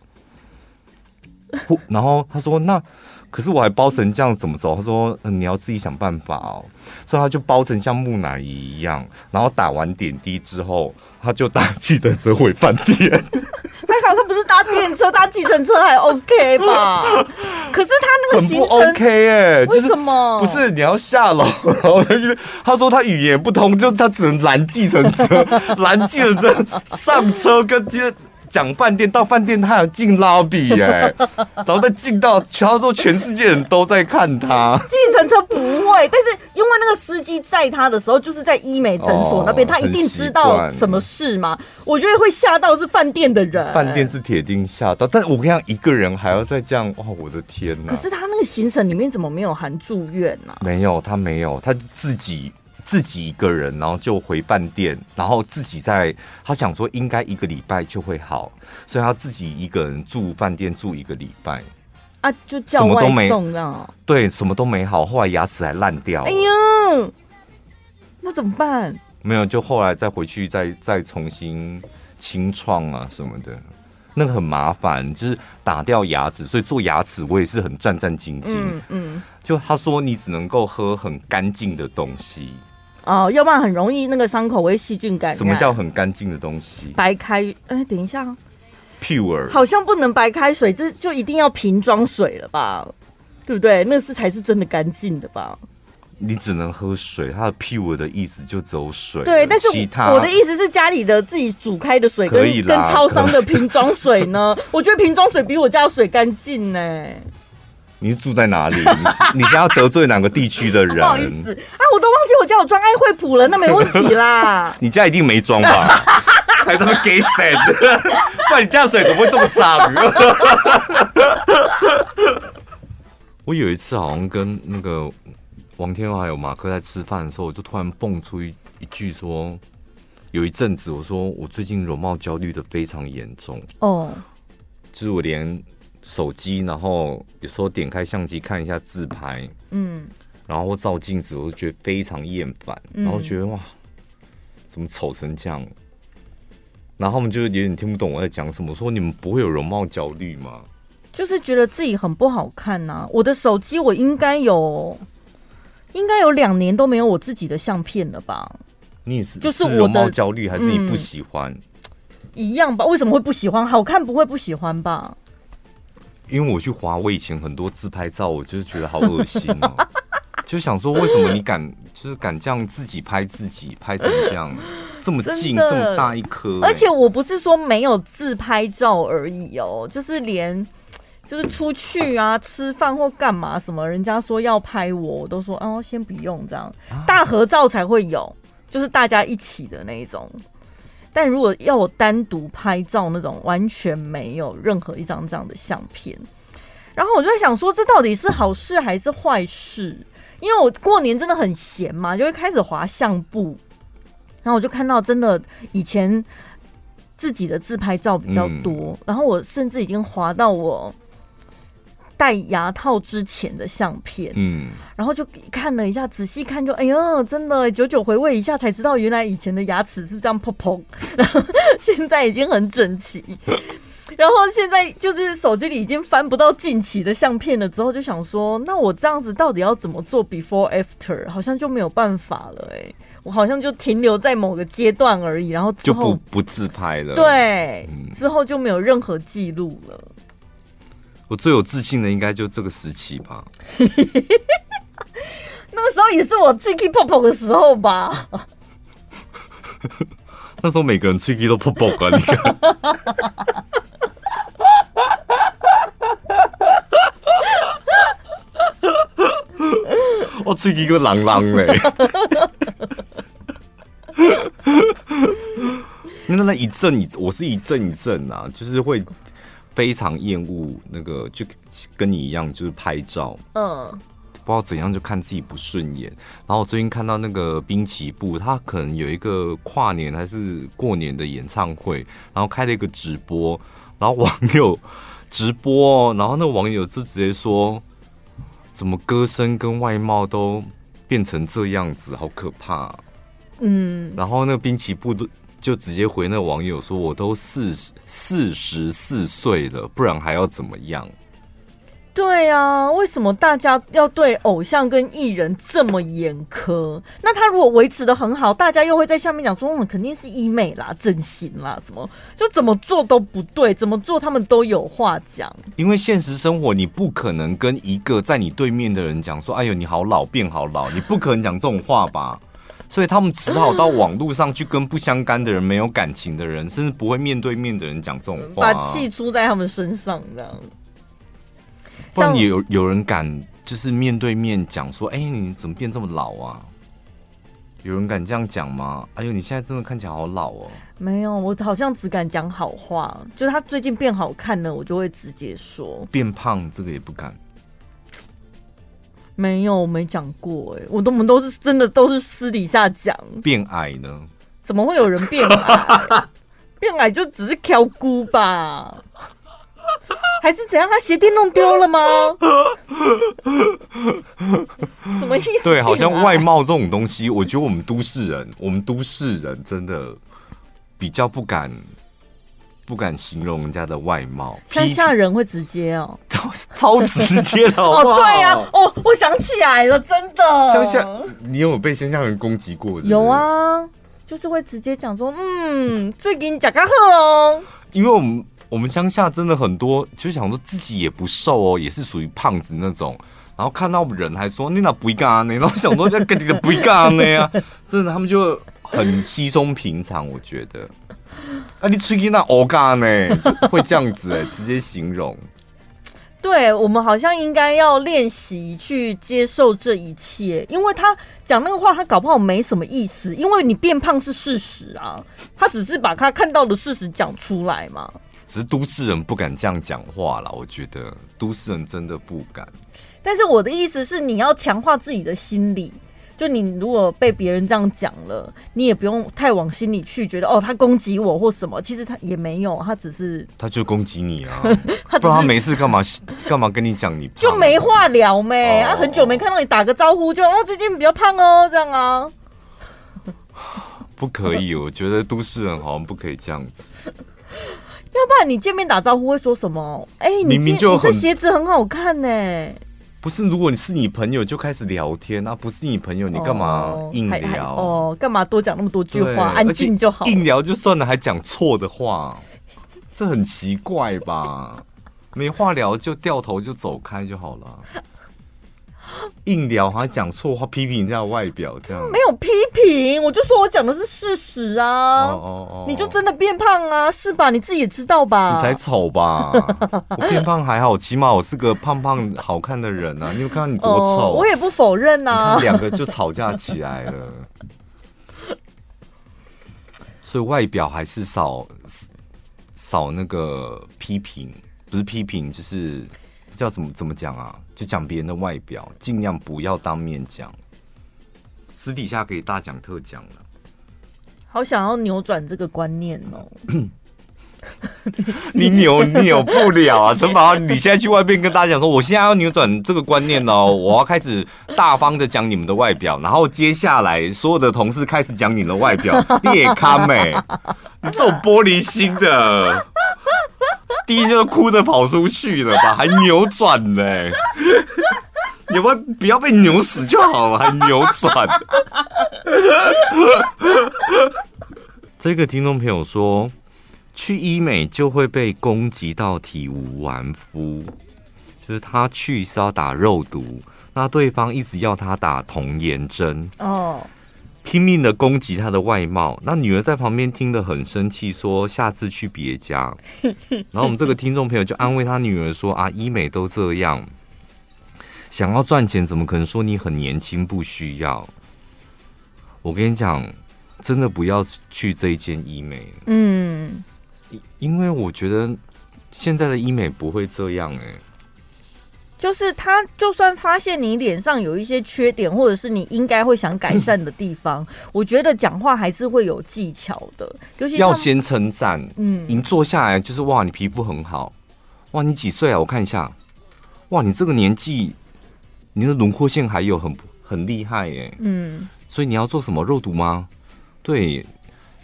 (laughs) 然后他说：“那可是我还包成这样怎么走？”他说：“你要自己想办法哦。”所以他就包成像木乃伊一样，然后打完点滴之后，他就打计程车回饭店。还 (laughs) 好他搭电车，搭计程车还 OK 吧？(laughs) 可是他那个行程不 OK 哎、欸，为什么？不是你要下楼，然后他就他说他语言不通，就他只能拦计程车，(laughs) 拦计程车上车跟接。讲饭店到饭店，他还要进 lobby 哎，(laughs) 然后再进到，他说全世界人都在看他。计程车不会，但是因为那个司机载他的时候，就是在医美诊所那边，他一定知道什么事吗？我觉得会吓到是饭店的人。饭店是铁定吓到，但是我跟你讲，一个人还要再这样，哇，我的天哪！可是他那个行程里面怎么没有含住院呢？没有，他没有，他自己。自己一个人，然后就回饭店，然后自己在，他想说应该一个礼拜就会好，所以他自己一个人住饭店住一个礼拜啊，就叫外送这样。对，什么都没好，后来牙齿还烂掉。哎呀，那怎么办？没有，就后来再回去再再重新清创啊什么的，那个很麻烦，就是打掉牙齿，所以做牙齿我也是很战战兢兢。嗯嗯，就他说你只能够喝很干净的东西。哦，要不然很容易那个伤口会细菌感染。什么叫很干净的东西？白开，哎、欸，等一下，pure，好像不能白开水，这就一定要瓶装水了吧？对不对？那是才是真的干净的吧？你只能喝水，它的 pure 的意思就只有水。对，但是我的意思是家里的自己煮开的水跟跟超商的 (laughs) 瓶装水呢？我觉得瓶装水比我家的水干净呢。你是住在哪里？你 (laughs) 你现在要得罪哪个地区的人？不好意思啊，我都忘记我家有装爱惠普了，那没问题啦。(laughs) 你家一定没装吧？还他妈给水的？(laughs) 不然你家水怎么会这么脏？我有一次好像跟那个王天华还有马克在吃饭的时候，我就突然蹦出一一句说：有一阵子我说我最近容貌焦虑的非常严重哦，就是我连。手机，然后有时候点开相机看一下自拍，嗯，然后照镜子，我就觉得非常厌烦，嗯、然后觉得哇，怎么丑成这样？然后他们就有点听不懂我在讲什么，说你们不会有容貌焦虑吗？就是觉得自己很不好看呐、啊。我的手机我应该有，应该有两年都没有我自己的相片了吧？你也是，就是我的容貌焦虑，还是你不喜欢、嗯？一样吧？为什么会不喜欢？好看不会不喜欢吧？因为我去滑我以前很多自拍照，我就是觉得好恶心哦，(laughs) 就想说为什么你敢就是敢这样自己拍自己，拍成这样这么近这么大一颗，而且我不是说没有自拍照而已哦，就是连就是出去啊吃饭或干嘛什么，人家说要拍我，我都说哦先不用这样，大合照才会有，就是大家一起的那一种。但如果要我单独拍照那种，完全没有任何一张这样的相片。然后我就在想说，这到底是好事还是坏事？因为我过年真的很闲嘛，就会开始滑相簿，然后我就看到真的以前自己的自拍照比较多，然后我甚至已经滑到我。戴牙套之前的相片，嗯，然后就看了一下，仔细看就，哎呦，真的久久回味一下，才知道原来以前的牙齿是这样砰砰，然 (laughs) 后现在已经很整齐，然后现在就是手机里已经翻不到近期的相片了，之后就想说，那我这样子到底要怎么做 before after？好像就没有办法了，哎，我好像就停留在某个阶段而已，然后之后就不不自拍了，对，嗯，之后就没有任何记录了。我最有自信的应该就这个时期吧，(laughs) 那个时候也是我最 keep pop 的时候吧。(laughs) 那时候每个人最 keep 都 pop pop 啊，你看。(laughs) 我最 keep 个狼狼嘞。那那一阵一，我是一阵一阵啊，就是会。非常厌恶那个，就跟你一样，就是拍照，嗯，不知道怎样就看自己不顺眼。然后我最近看到那个滨崎步，他可能有一个跨年还是过年的演唱会，然后开了一个直播，然后网友 (laughs) 直播，然后那个网友就直接说，怎么歌声跟外貌都变成这样子，好可怕。嗯，然后那个滨崎步都。就直接回那个网友说：“我都四十四十四岁了，不然还要怎么样？”对啊，为什么大家要对偶像跟艺人这么严苛？那他如果维持的很好，大家又会在下面讲说：“嗯，肯定是医美啦、整形啦，什么就怎么做都不对，怎么做他们都有话讲。”因为现实生活，你不可能跟一个在你对面的人讲说：“哎呦，你好老，变好老。”你不可能讲这种话吧？所以他们只好到网络上去跟不相干的人、没有感情的人，甚至不会面对面的人讲这种话，把气出在他们身上，这样。不然有有人敢就是面对面讲说：“哎，你怎么变这么老啊？”有人敢这样讲吗？哎呦，你现在真的看起来好老哦。没有，我好像只敢讲好话，就是他最近变好看了，我就会直接说。变胖这个也不敢。没有，没讲过哎，我都我们都是真的都是私底下讲。变矮呢？怎么会有人变矮？(laughs) 变矮就只是挑菇吧？还是怎样？他鞋垫弄丢了吗？什么意思？对，好像外貌这种东西，我觉得我们都市人，我们都市人真的比较不敢。不敢形容人家的外貌，(laughs) 乡下人会直接哦，(laughs) 超直接的 (laughs) 哦，对呀，哦，我想起来了，真的。乡下，你有没有被乡下人攻击过？有啊，就是会直接讲说，嗯，最近讲个贺哦。因为我们我们乡下真的很多，就想说自己也不瘦哦，也是属于胖子那种，然后看到人还说你那不一样呢，然后想说要跟你的不一样呢呀，真的他们就很稀松平常，我觉得。(laughs) 啊，你最近那欧嘎呢？就会这样子哎，(laughs) 直接形容。对，我们好像应该要练习去接受这一切，因为他讲那个话，他搞不好没什么意思，因为你变胖是事实啊，他只是把他看到的事实讲出来嘛。只是都市人不敢这样讲话啦，我觉得都市人真的不敢。但是我的意思是，你要强化自己的心理。就你如果被别人这样讲了，你也不用太往心里去，觉得哦，他攻击我或什么，其实他也没有，他只是他就攻击你啊，他 (laughs) 不然他没事干嘛干嘛跟你讲你就没话聊没？他、哦啊、很久没看到你打个招呼就哦，最近比较胖哦，这样啊，(sighs) 不可以，我觉得都市人好像不可以这样子，(laughs) 要不然你见面打招呼会说什么？哎、欸，你明明就你这鞋子很好看呢、欸。不是，如果你是你朋友，就开始聊天啊；不是你朋友，你干嘛硬聊？哦，干嘛多讲那么多句话？安静就好。硬聊就算了，还讲错的话，这很奇怪吧？没话聊就掉头就走开就好了。硬聊还讲错话，批评人家的外表，这样没有批评，我就说我讲的是事实啊。哦哦哦，你就真的变胖啊？是吧？你自己也知道吧？你才丑吧？(laughs) 我变胖还好，起码我是个胖胖好看的人啊。你有看到你多丑？哦，我也不否认啊。两个就吵架起来了，所以外表还是少少那个批评，不是批评就是。叫怎么怎么讲啊？就讲别人的外表，尽量不要当面讲，私底下可以大讲特讲了。好想要扭转这个观念哦！(coughs) 你扭扭不了啊，陈宝，你现在去外面跟大家讲说，我现在要扭转这个观念哦，我要开始大方的讲你们的外表，然后接下来所有的同事开始讲你的外表，你也看没？你这种玻璃心的。(laughs) 第一就哭着跑出去了吧，(laughs) 还扭转呢、(laughs) 欸？你们不要被扭死就好了，还扭转。这个听众朋友说，去医美就会被攻击到体无完肤，就是他去是要打肉毒，那对方一直要他打童颜针哦。拼命的攻击他的外貌，那女儿在旁边听得很生气，说下次去别家。(laughs) 然后我们这个听众朋友就安慰他女儿说：“啊，医美都这样，想要赚钱怎么可能说你很年轻不需要？”我跟你讲，真的不要去这一间医美。嗯，因为我觉得现在的医美不会这样哎、欸。就是他，就算发现你脸上有一些缺点，或者是你应该会想改善的地方，嗯、我觉得讲话还是会有技巧的。就是要先称赞，嗯，你坐下来就是哇，你皮肤很好，哇，你几岁啊？我看一下，哇，你这个年纪，你的轮廓线还有很很厉害耶，嗯，所以你要做什么肉毒吗？对，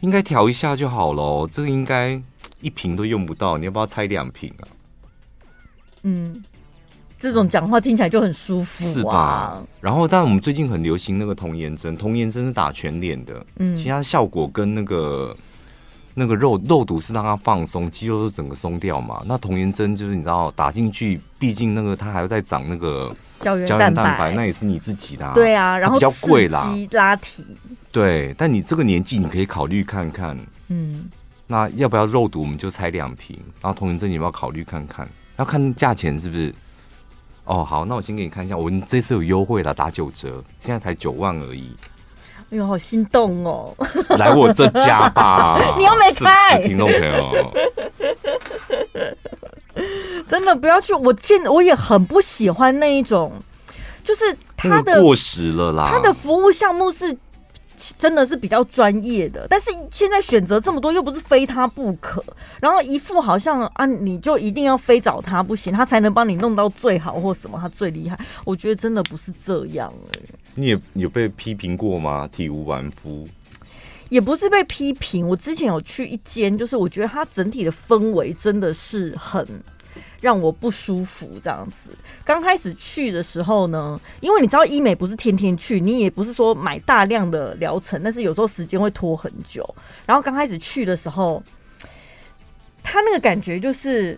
应该调一下就好了，这个应该一瓶都用不到，你要不要拆两瓶啊？嗯。这种讲话听起来就很舒服，啊，是吧？然后，但我们最近很流行那个童颜针，童颜针是打全脸的，嗯，其他效果跟那个那个肉肉毒是让它放松，肌肉都整个松掉嘛。那童颜针就是你知道打进去，毕竟那个它还要再长那个胶原蛋白，那也是你自己的，啊，对啊，然后比较贵啦，拉提，对。但你这个年纪，你可以考虑看看，嗯，那要不要肉毒？我们就拆两瓶，然后童颜针你要不要考虑看看？要看价钱是不是？哦，好，那我先给你看一下，我们这次有优惠了，打九折，现在才九万而已。哎呦，好心动哦！来我这家吧，(laughs) 你又没开，听众朋友，(laughs) 真的不要去。我现我也很不喜欢那一种，就是他的过时了啦，他的服务项目是。真的是比较专业的，但是现在选择这么多，又不是非他不可。然后一副好像啊，你就一定要非找他不行，他才能帮你弄到最好或什么，他最厉害。我觉得真的不是这样哎。你也有被批评过吗？体无完肤？也不是被批评。我之前有去一间，就是我觉得它整体的氛围真的是很。让我不舒服，这样子。刚开始去的时候呢，因为你知道医美不是天天去，你也不是说买大量的疗程，但是有时候时间会拖很久。然后刚开始去的时候，他那个感觉就是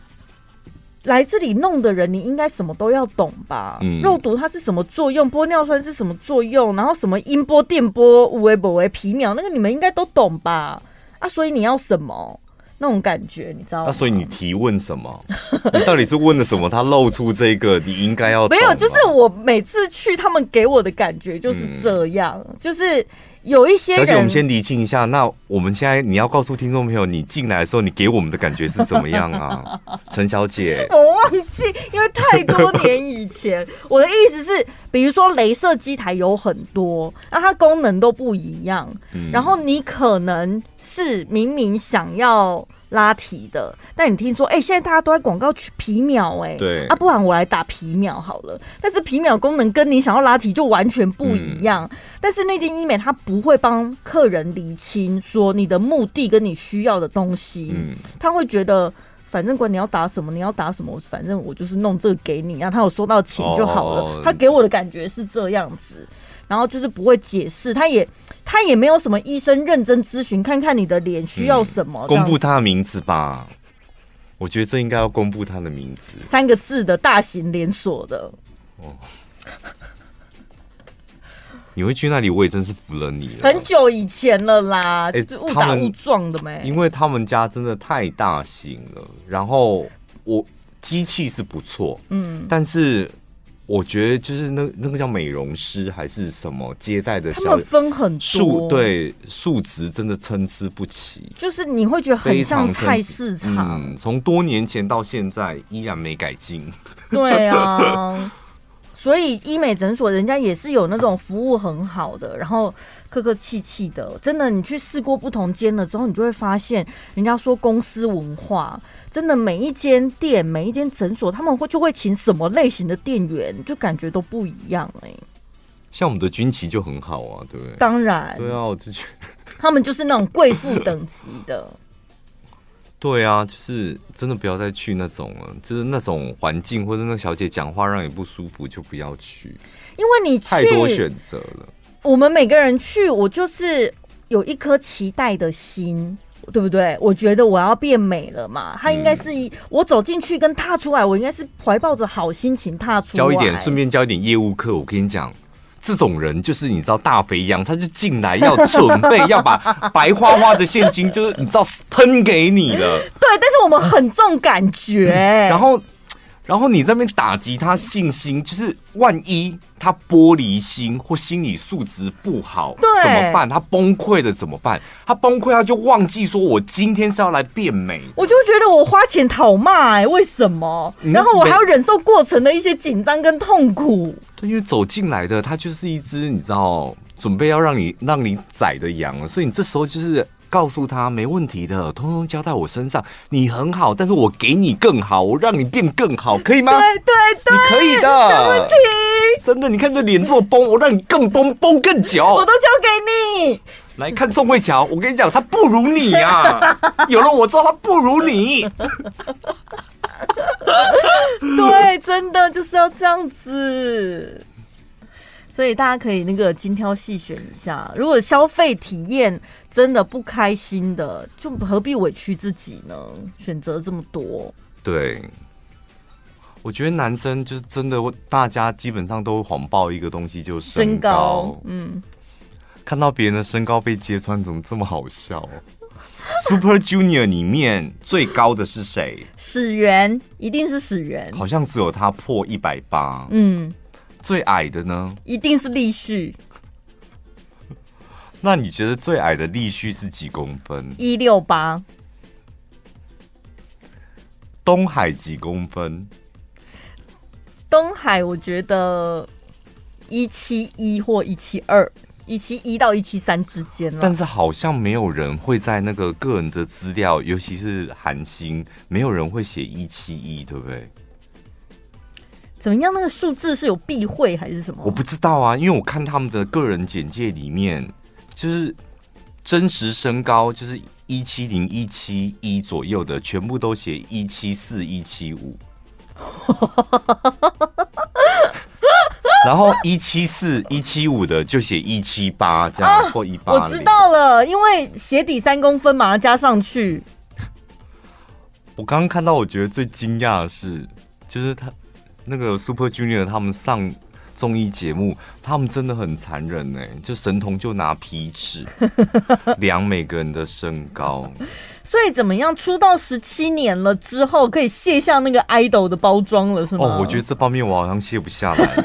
来这里弄的人，你应该什么都要懂吧？嗯，肉毒它是什么作用？玻尿酸是什么作用？然后什么音波、电波、五维、五维、皮秒，那个你们应该都懂吧？啊，所以你要什么？那种感觉，你知道吗？那所以你提问什么？(laughs) 你到底是问了什么？他露出这个，你应该要没有？就是我每次去，他们给我的感觉就是这样，嗯、就是。有一些人，而且我们先厘清一下。那我们现在你要告诉听众朋友，你进来的时候，你给我们的感觉是怎么样啊？(laughs) 陈小姐，我忘记，因为太多年以前。我的意思是，比如说，镭射机台有很多，那它功能都不一样。嗯，然后你可能是明明想要。拉提的，但你听说，哎、欸，现在大家都在广告取皮秒、欸，哎，对，啊，不然我来打皮秒好了。但是皮秒功能跟你想要拉提就完全不一样。嗯、但是那间医美它不会帮客人厘清说你的目的跟你需要的东西，嗯，他会觉得反正管你要打什么，你要打什么，反正我就是弄这个给你，让他有收到钱就好了。哦、他给我的感觉是这样子。然后就是不会解释，他也他也没有什么医生认真咨询，看看你的脸需要什么，嗯、公布他的名字吧。我觉得这应该要公布他的名字，三个四的大型连锁的。哦，你会去那里，我也真是服了你了。很久以前了啦，欸、误打误撞的没？因为他们家真的太大型了，然后我机器是不错，嗯，但是。我觉得就是那那个叫美容师还是什么接待的小，他们分很多，对，数值真的参差不齐。就是你会觉得很像菜市场，嗯，从多年前到现在依然没改进。对啊。(laughs) 所以医美诊所人家也是有那种服务很好的，然后客客气气的。真的，你去试过不同间了之后，你就会发现，人家说公司文化，真的每一间店、每一间诊所，他们会就会请什么类型的店员，就感觉都不一样哎、欸。像我们的军旗就很好啊，对不对？当然，对啊，我就觉得他们就是那种贵妇等级的。对啊，就是真的不要再去那种了，就是那种环境或者那个小姐讲话让你不舒服，就不要去。因为你太多选择了。我们每个人去，我就是有一颗期待的心，对不对？我觉得我要变美了嘛，他应该是一我走进去跟踏出来，我应该是怀抱着好心情踏出来。教一点，顺便教一点业务课。我跟你讲。这种人就是你知道大肥羊，他就进来要准备要把 (laughs) 白花花的现金，就是你知道喷给你了。对，但是我们很重感觉，然后。然后你在那边打击他信心，就是万一他玻璃心或心理素质不好，怎么办？他崩溃了怎么办？他崩溃他就忘记说，我今天是要来变美。我就觉得我花钱讨骂，哎，为什么？然后我还要忍受过程的一些紧张跟痛苦。对，因为走进来的他就是一只你知道，准备要让你让你宰的羊，所以你这时候就是。告诉他没问题的，通通交在我身上。你很好，但是我给你更好，我让你变更好，可以吗？对对对，你可以的，没问题。真的，你看这脸这么崩，我让你更崩，崩更久。我都交给你。来看宋慧乔，我跟你讲，她不如你呀。(laughs) 有了我之后，她不如你。对，真的就是要这样子。所以大家可以那个精挑细选一下，如果消费体验真的不开心的，就何必委屈自己呢？选择这么多，对，我觉得男生就是真的，大家基本上都谎报一个东西，就是身高。身高嗯，看到别人的身高被揭穿，怎么这么好笑？(laughs) Super Junior 里面最高的是谁？始源，一定是始源，好像只有他破一百八。嗯。最矮的呢？一定是立旭。那你觉得最矮的立旭是几公分？一六八。东海几公分？东海我觉得一七一或一七二，一七一到一七三之间了。但是好像没有人会在那个个人的资料，尤其是韩星，没有人会写一七一，对不对？怎么样？那个数字是有避讳还是什么？我不知道啊，因为我看他们的个人简介里面，就是真实身高就是一七零一七一左右的，全部都写一七四一七五，(laughs) 然后一七四一七五的就写一七八这样、啊、或一八。我知道了，因为鞋底三公分马上加上去。我刚刚看到，我觉得最惊讶的是，就是他。那个 Super Junior 他们上综艺节目，他们真的很残忍呢。就神童就拿皮尺 (laughs) 量每个人的身高，所以怎么样？出道十七年了之后，可以卸下那个 idol 的包装了，是吗？哦，我觉得这方面我好像卸不下来。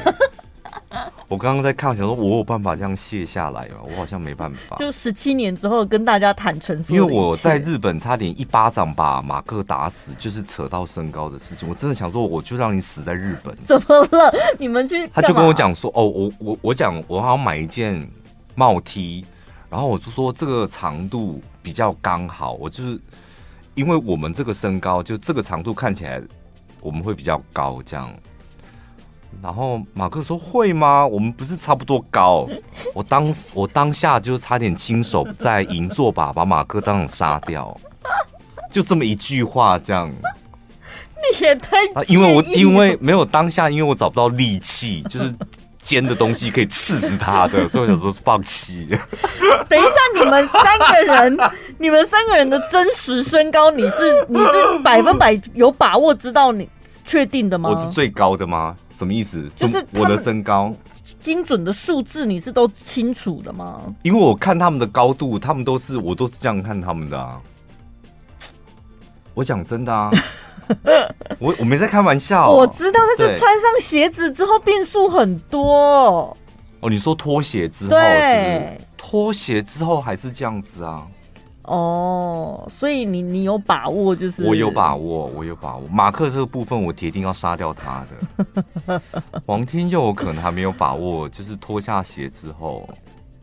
我刚刚在看，想说我有办法这样卸下来吗？我好像没办法。就十七年之后跟大家坦诚说，因为我在日本差点一巴掌把马克打死，就是扯到身高的事情。我真的想说，我就让你死在日本。怎么了？你们去？他就跟我讲说，哦，我我我讲，我好像买一件帽 T，然后我就说这个长度比较刚好，我就是因为我们这个身高，就这个长度看起来我们会比较高，这样。然后马克说：“会吗？我们不是差不多高？(laughs) 我当我当下就差点亲手在银座把把马克当场杀掉，就这么一句话，这样。你也太……因为我因为没有当下，因为我找不到利器，就是尖的东西可以刺死他的，(laughs) 所以我有时候放弃。等一下，你们三个人，你们三个人的真实身高，你是你是百分百有把握知道你确定的吗？我是最高的吗？”什么意思？就是我的身高精准的数字，你是都清楚的吗？因为我看他们的高度，他们都是我都是这样看他们的啊。我讲真的啊，(laughs) 我我没在开玩笑。我知道，但是穿上鞋子之后变数很多。哦，你说脱鞋之后是是？脱鞋之后还是这样子啊？哦，所以你你有把握，就是我有把握，我有把握。马克这个部分，我铁定要杀掉他的。(laughs) 王天佑可能还没有把握，就是脱下鞋之后，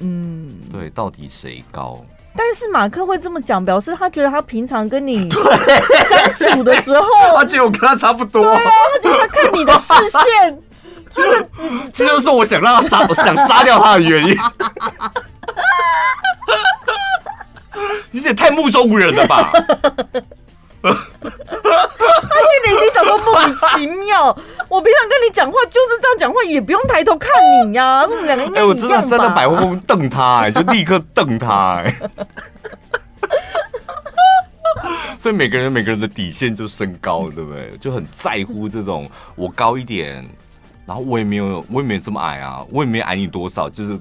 嗯，对，到底谁高？但是马克会这么讲，表示他觉得他平常跟你 (laughs) 相处的时候，(laughs) 他觉得我跟他差不多。对啊，他觉得他看你的视线，他的这就是我想让他杀，我想杀掉他的原因。你也太目中无人了吧！(laughs) 他心里一定想说莫名其妙。我平常跟你讲话就是这样讲话，也不用抬头看你呀、啊。我们两个？哎，我真的站在百货公司瞪他、欸，就立刻瞪他、欸。(laughs) 所以每个人每个人的底线就升高，对不对？就很在乎这种我高一点，然后我也没有我也没有这么矮啊，我也没矮你多少，就是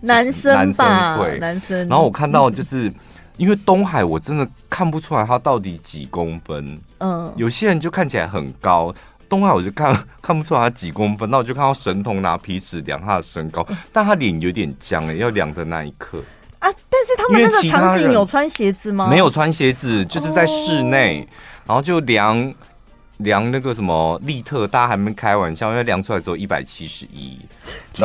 男生吧，男生会男生。然后我看到就是。因为东海我真的看不出来他到底几公分，嗯，有些人就看起来很高，东海我就看 (laughs) 看不出来他几公分，那我就看到神童拿皮尺量他的身高，但他脸有点僵哎，要量的那一刻啊，但是他们那个场景有穿鞋子吗？没有穿鞋子，就是在室内，哦、然后就量。量那个什么利特，大家还没开玩笑，因为量出来只有一百七十一，(laughs)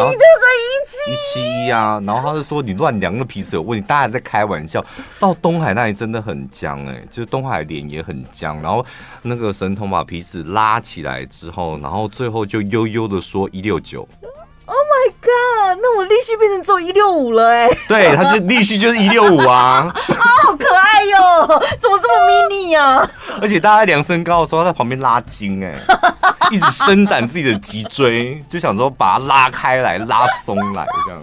一七一啊，然后他就说你乱量，那皮尺有问题，大家还在开玩笑。到东海那里真的很僵哎、欸，就是东海脸也很僵，然后那个神童把皮尺拉起来之后，然后最后就悠悠的说一六九。Oh my god！那我立旭变成只有一六五了哎、欸。(laughs) 对，他就立旭就是一六五啊。啊，(laughs) 好可爱哟！怎么这么 mini 呀？(laughs) 而且大家量身高的时候，他在旁边拉筋哎、欸，一直伸展自己的脊椎，就想说把它拉开来、拉松来这样。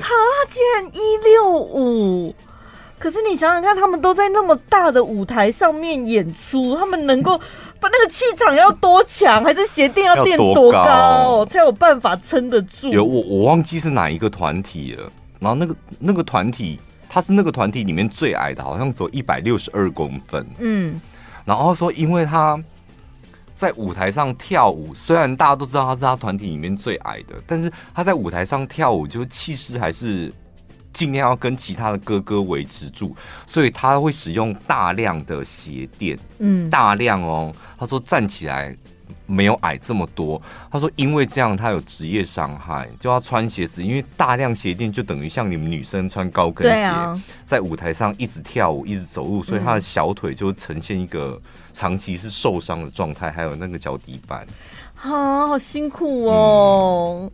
他竟然一六五，可是你想想看，他们都在那么大的舞台上面演出，他们能够。把那个气场要多强，还是鞋垫要垫多高才有办法撑得住？有我我忘记是哪一个团体了。然后那个那个团体，他是那个团体里面最矮的，好像只有一百六十二公分。嗯，然后说，因为他在舞台上跳舞，虽然大家都知道他是他团体里面最矮的，但是他在舞台上跳舞，就气势还是。尽量要跟其他的哥哥维持住，所以他会使用大量的鞋垫，嗯，大量哦。他说站起来没有矮这么多。他说因为这样他有职业伤害，就要穿鞋子，因为大量鞋垫就等于像你们女生穿高跟鞋，在舞台上一直跳舞一直走路，所以他的小腿就呈现一个长期是受伤的状态，还有那个脚底板，啊，好辛苦哦。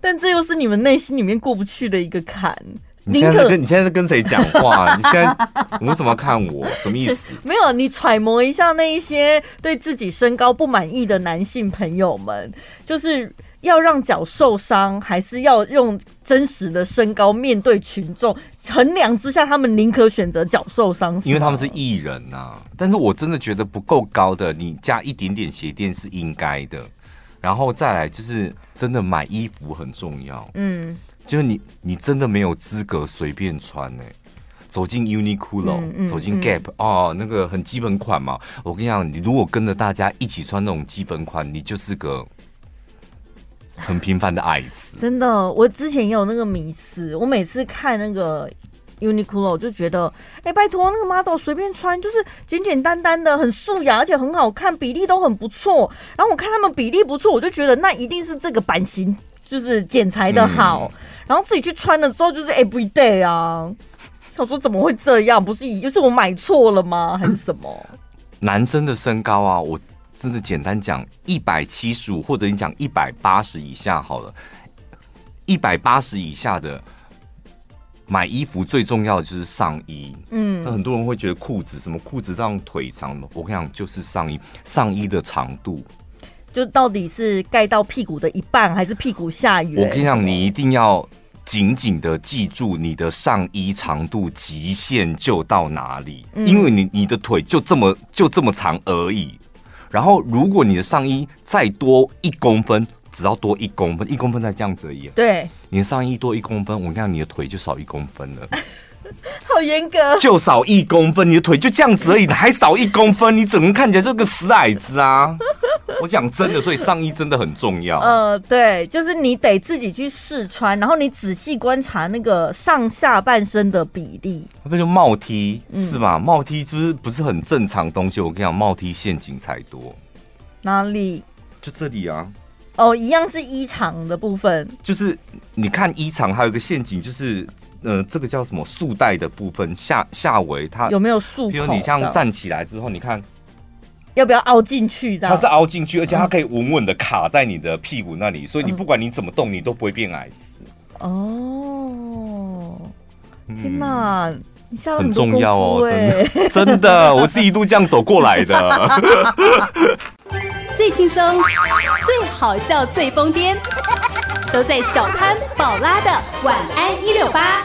但这又是你们内心里面过不去的一个坎。你现在在跟你现在在跟谁讲话？(laughs) 你现在你为什么要看我？什么意思？没有，你揣摩一下那一些对自己身高不满意的男性朋友们，就是要让脚受伤，还是要用真实的身高面对群众？衡量之下，他们宁可选择脚受伤，因为他们是艺人呐、啊。但是我真的觉得不够高的，你加一点点鞋垫是应该的。然后再来就是真的买衣服很重要。嗯。就是你，你真的没有资格随便穿呢、欸。走进 Uniqlo，、嗯嗯、走进 Gap，、嗯、哦，那个很基本款嘛。我跟你讲，你如果跟着大家一起穿那种基本款，你就是个很平凡的矮子。真的，我之前也有那个迷思，我每次看那个 Uniqlo 就觉得，哎、欸，拜托那个 model 随便穿就是简简单单的，很素雅，而且很好看，比例都很不错。然后我看他们比例不错，我就觉得那一定是这个版型就是剪裁的好。嗯、然后自己去穿了之后，就是 every day 啊。想说怎么会这样？不是以就是我买错了吗？还是什么？(laughs) 男生的身高啊，我真的简单讲，一百七十五或者你讲一百八十以下好了。一百八十以下的买衣服最重要的就是上衣。嗯，那很多人会觉得裤子什么裤子让腿长，我跟你讲就是上衣，上衣的长度，就到底是盖到屁股的一半，还是屁股下缘？我跟你讲，你一定要。紧紧的记住你的上衣长度极限就到哪里，因为你你的腿就这么就这么长而已。然后如果你的上衣再多一公分，只要多一公分，一公分才这样子而已。对，你的上衣多一公分，我看你的腿就少一公分了。(laughs) 好严格，就少一公分，你的腿就这样子而已，还少一公分，你整个看起来就是个死矮子啊！我讲真的，所以上衣真的很重要。(laughs) 呃，对，就是你得自己去试穿，然后你仔细观察那个上下半身的比例。那就帽 T 是吧？帽 T 就是不是很正常的东西？我跟你讲，帽 T 陷阱才多。哪里？就这里啊。哦，一样是衣长的部分。就是你看衣长，还有一个陷阱，就是呃，这个叫什么束带的部分下下围，它有没有束？比如你像站起来之后，你看。要不要凹进去？它是凹进去，而且它可以稳稳的卡在你的屁股那里，所以你不管你怎么动，你都不会变矮子。哦，天哪，你下了很重要哦，真的，(laughs) 真的，我是一度这样走过来的。(laughs) 最轻松、最好笑、最疯癫，都在小潘宝拉的晚安一六八。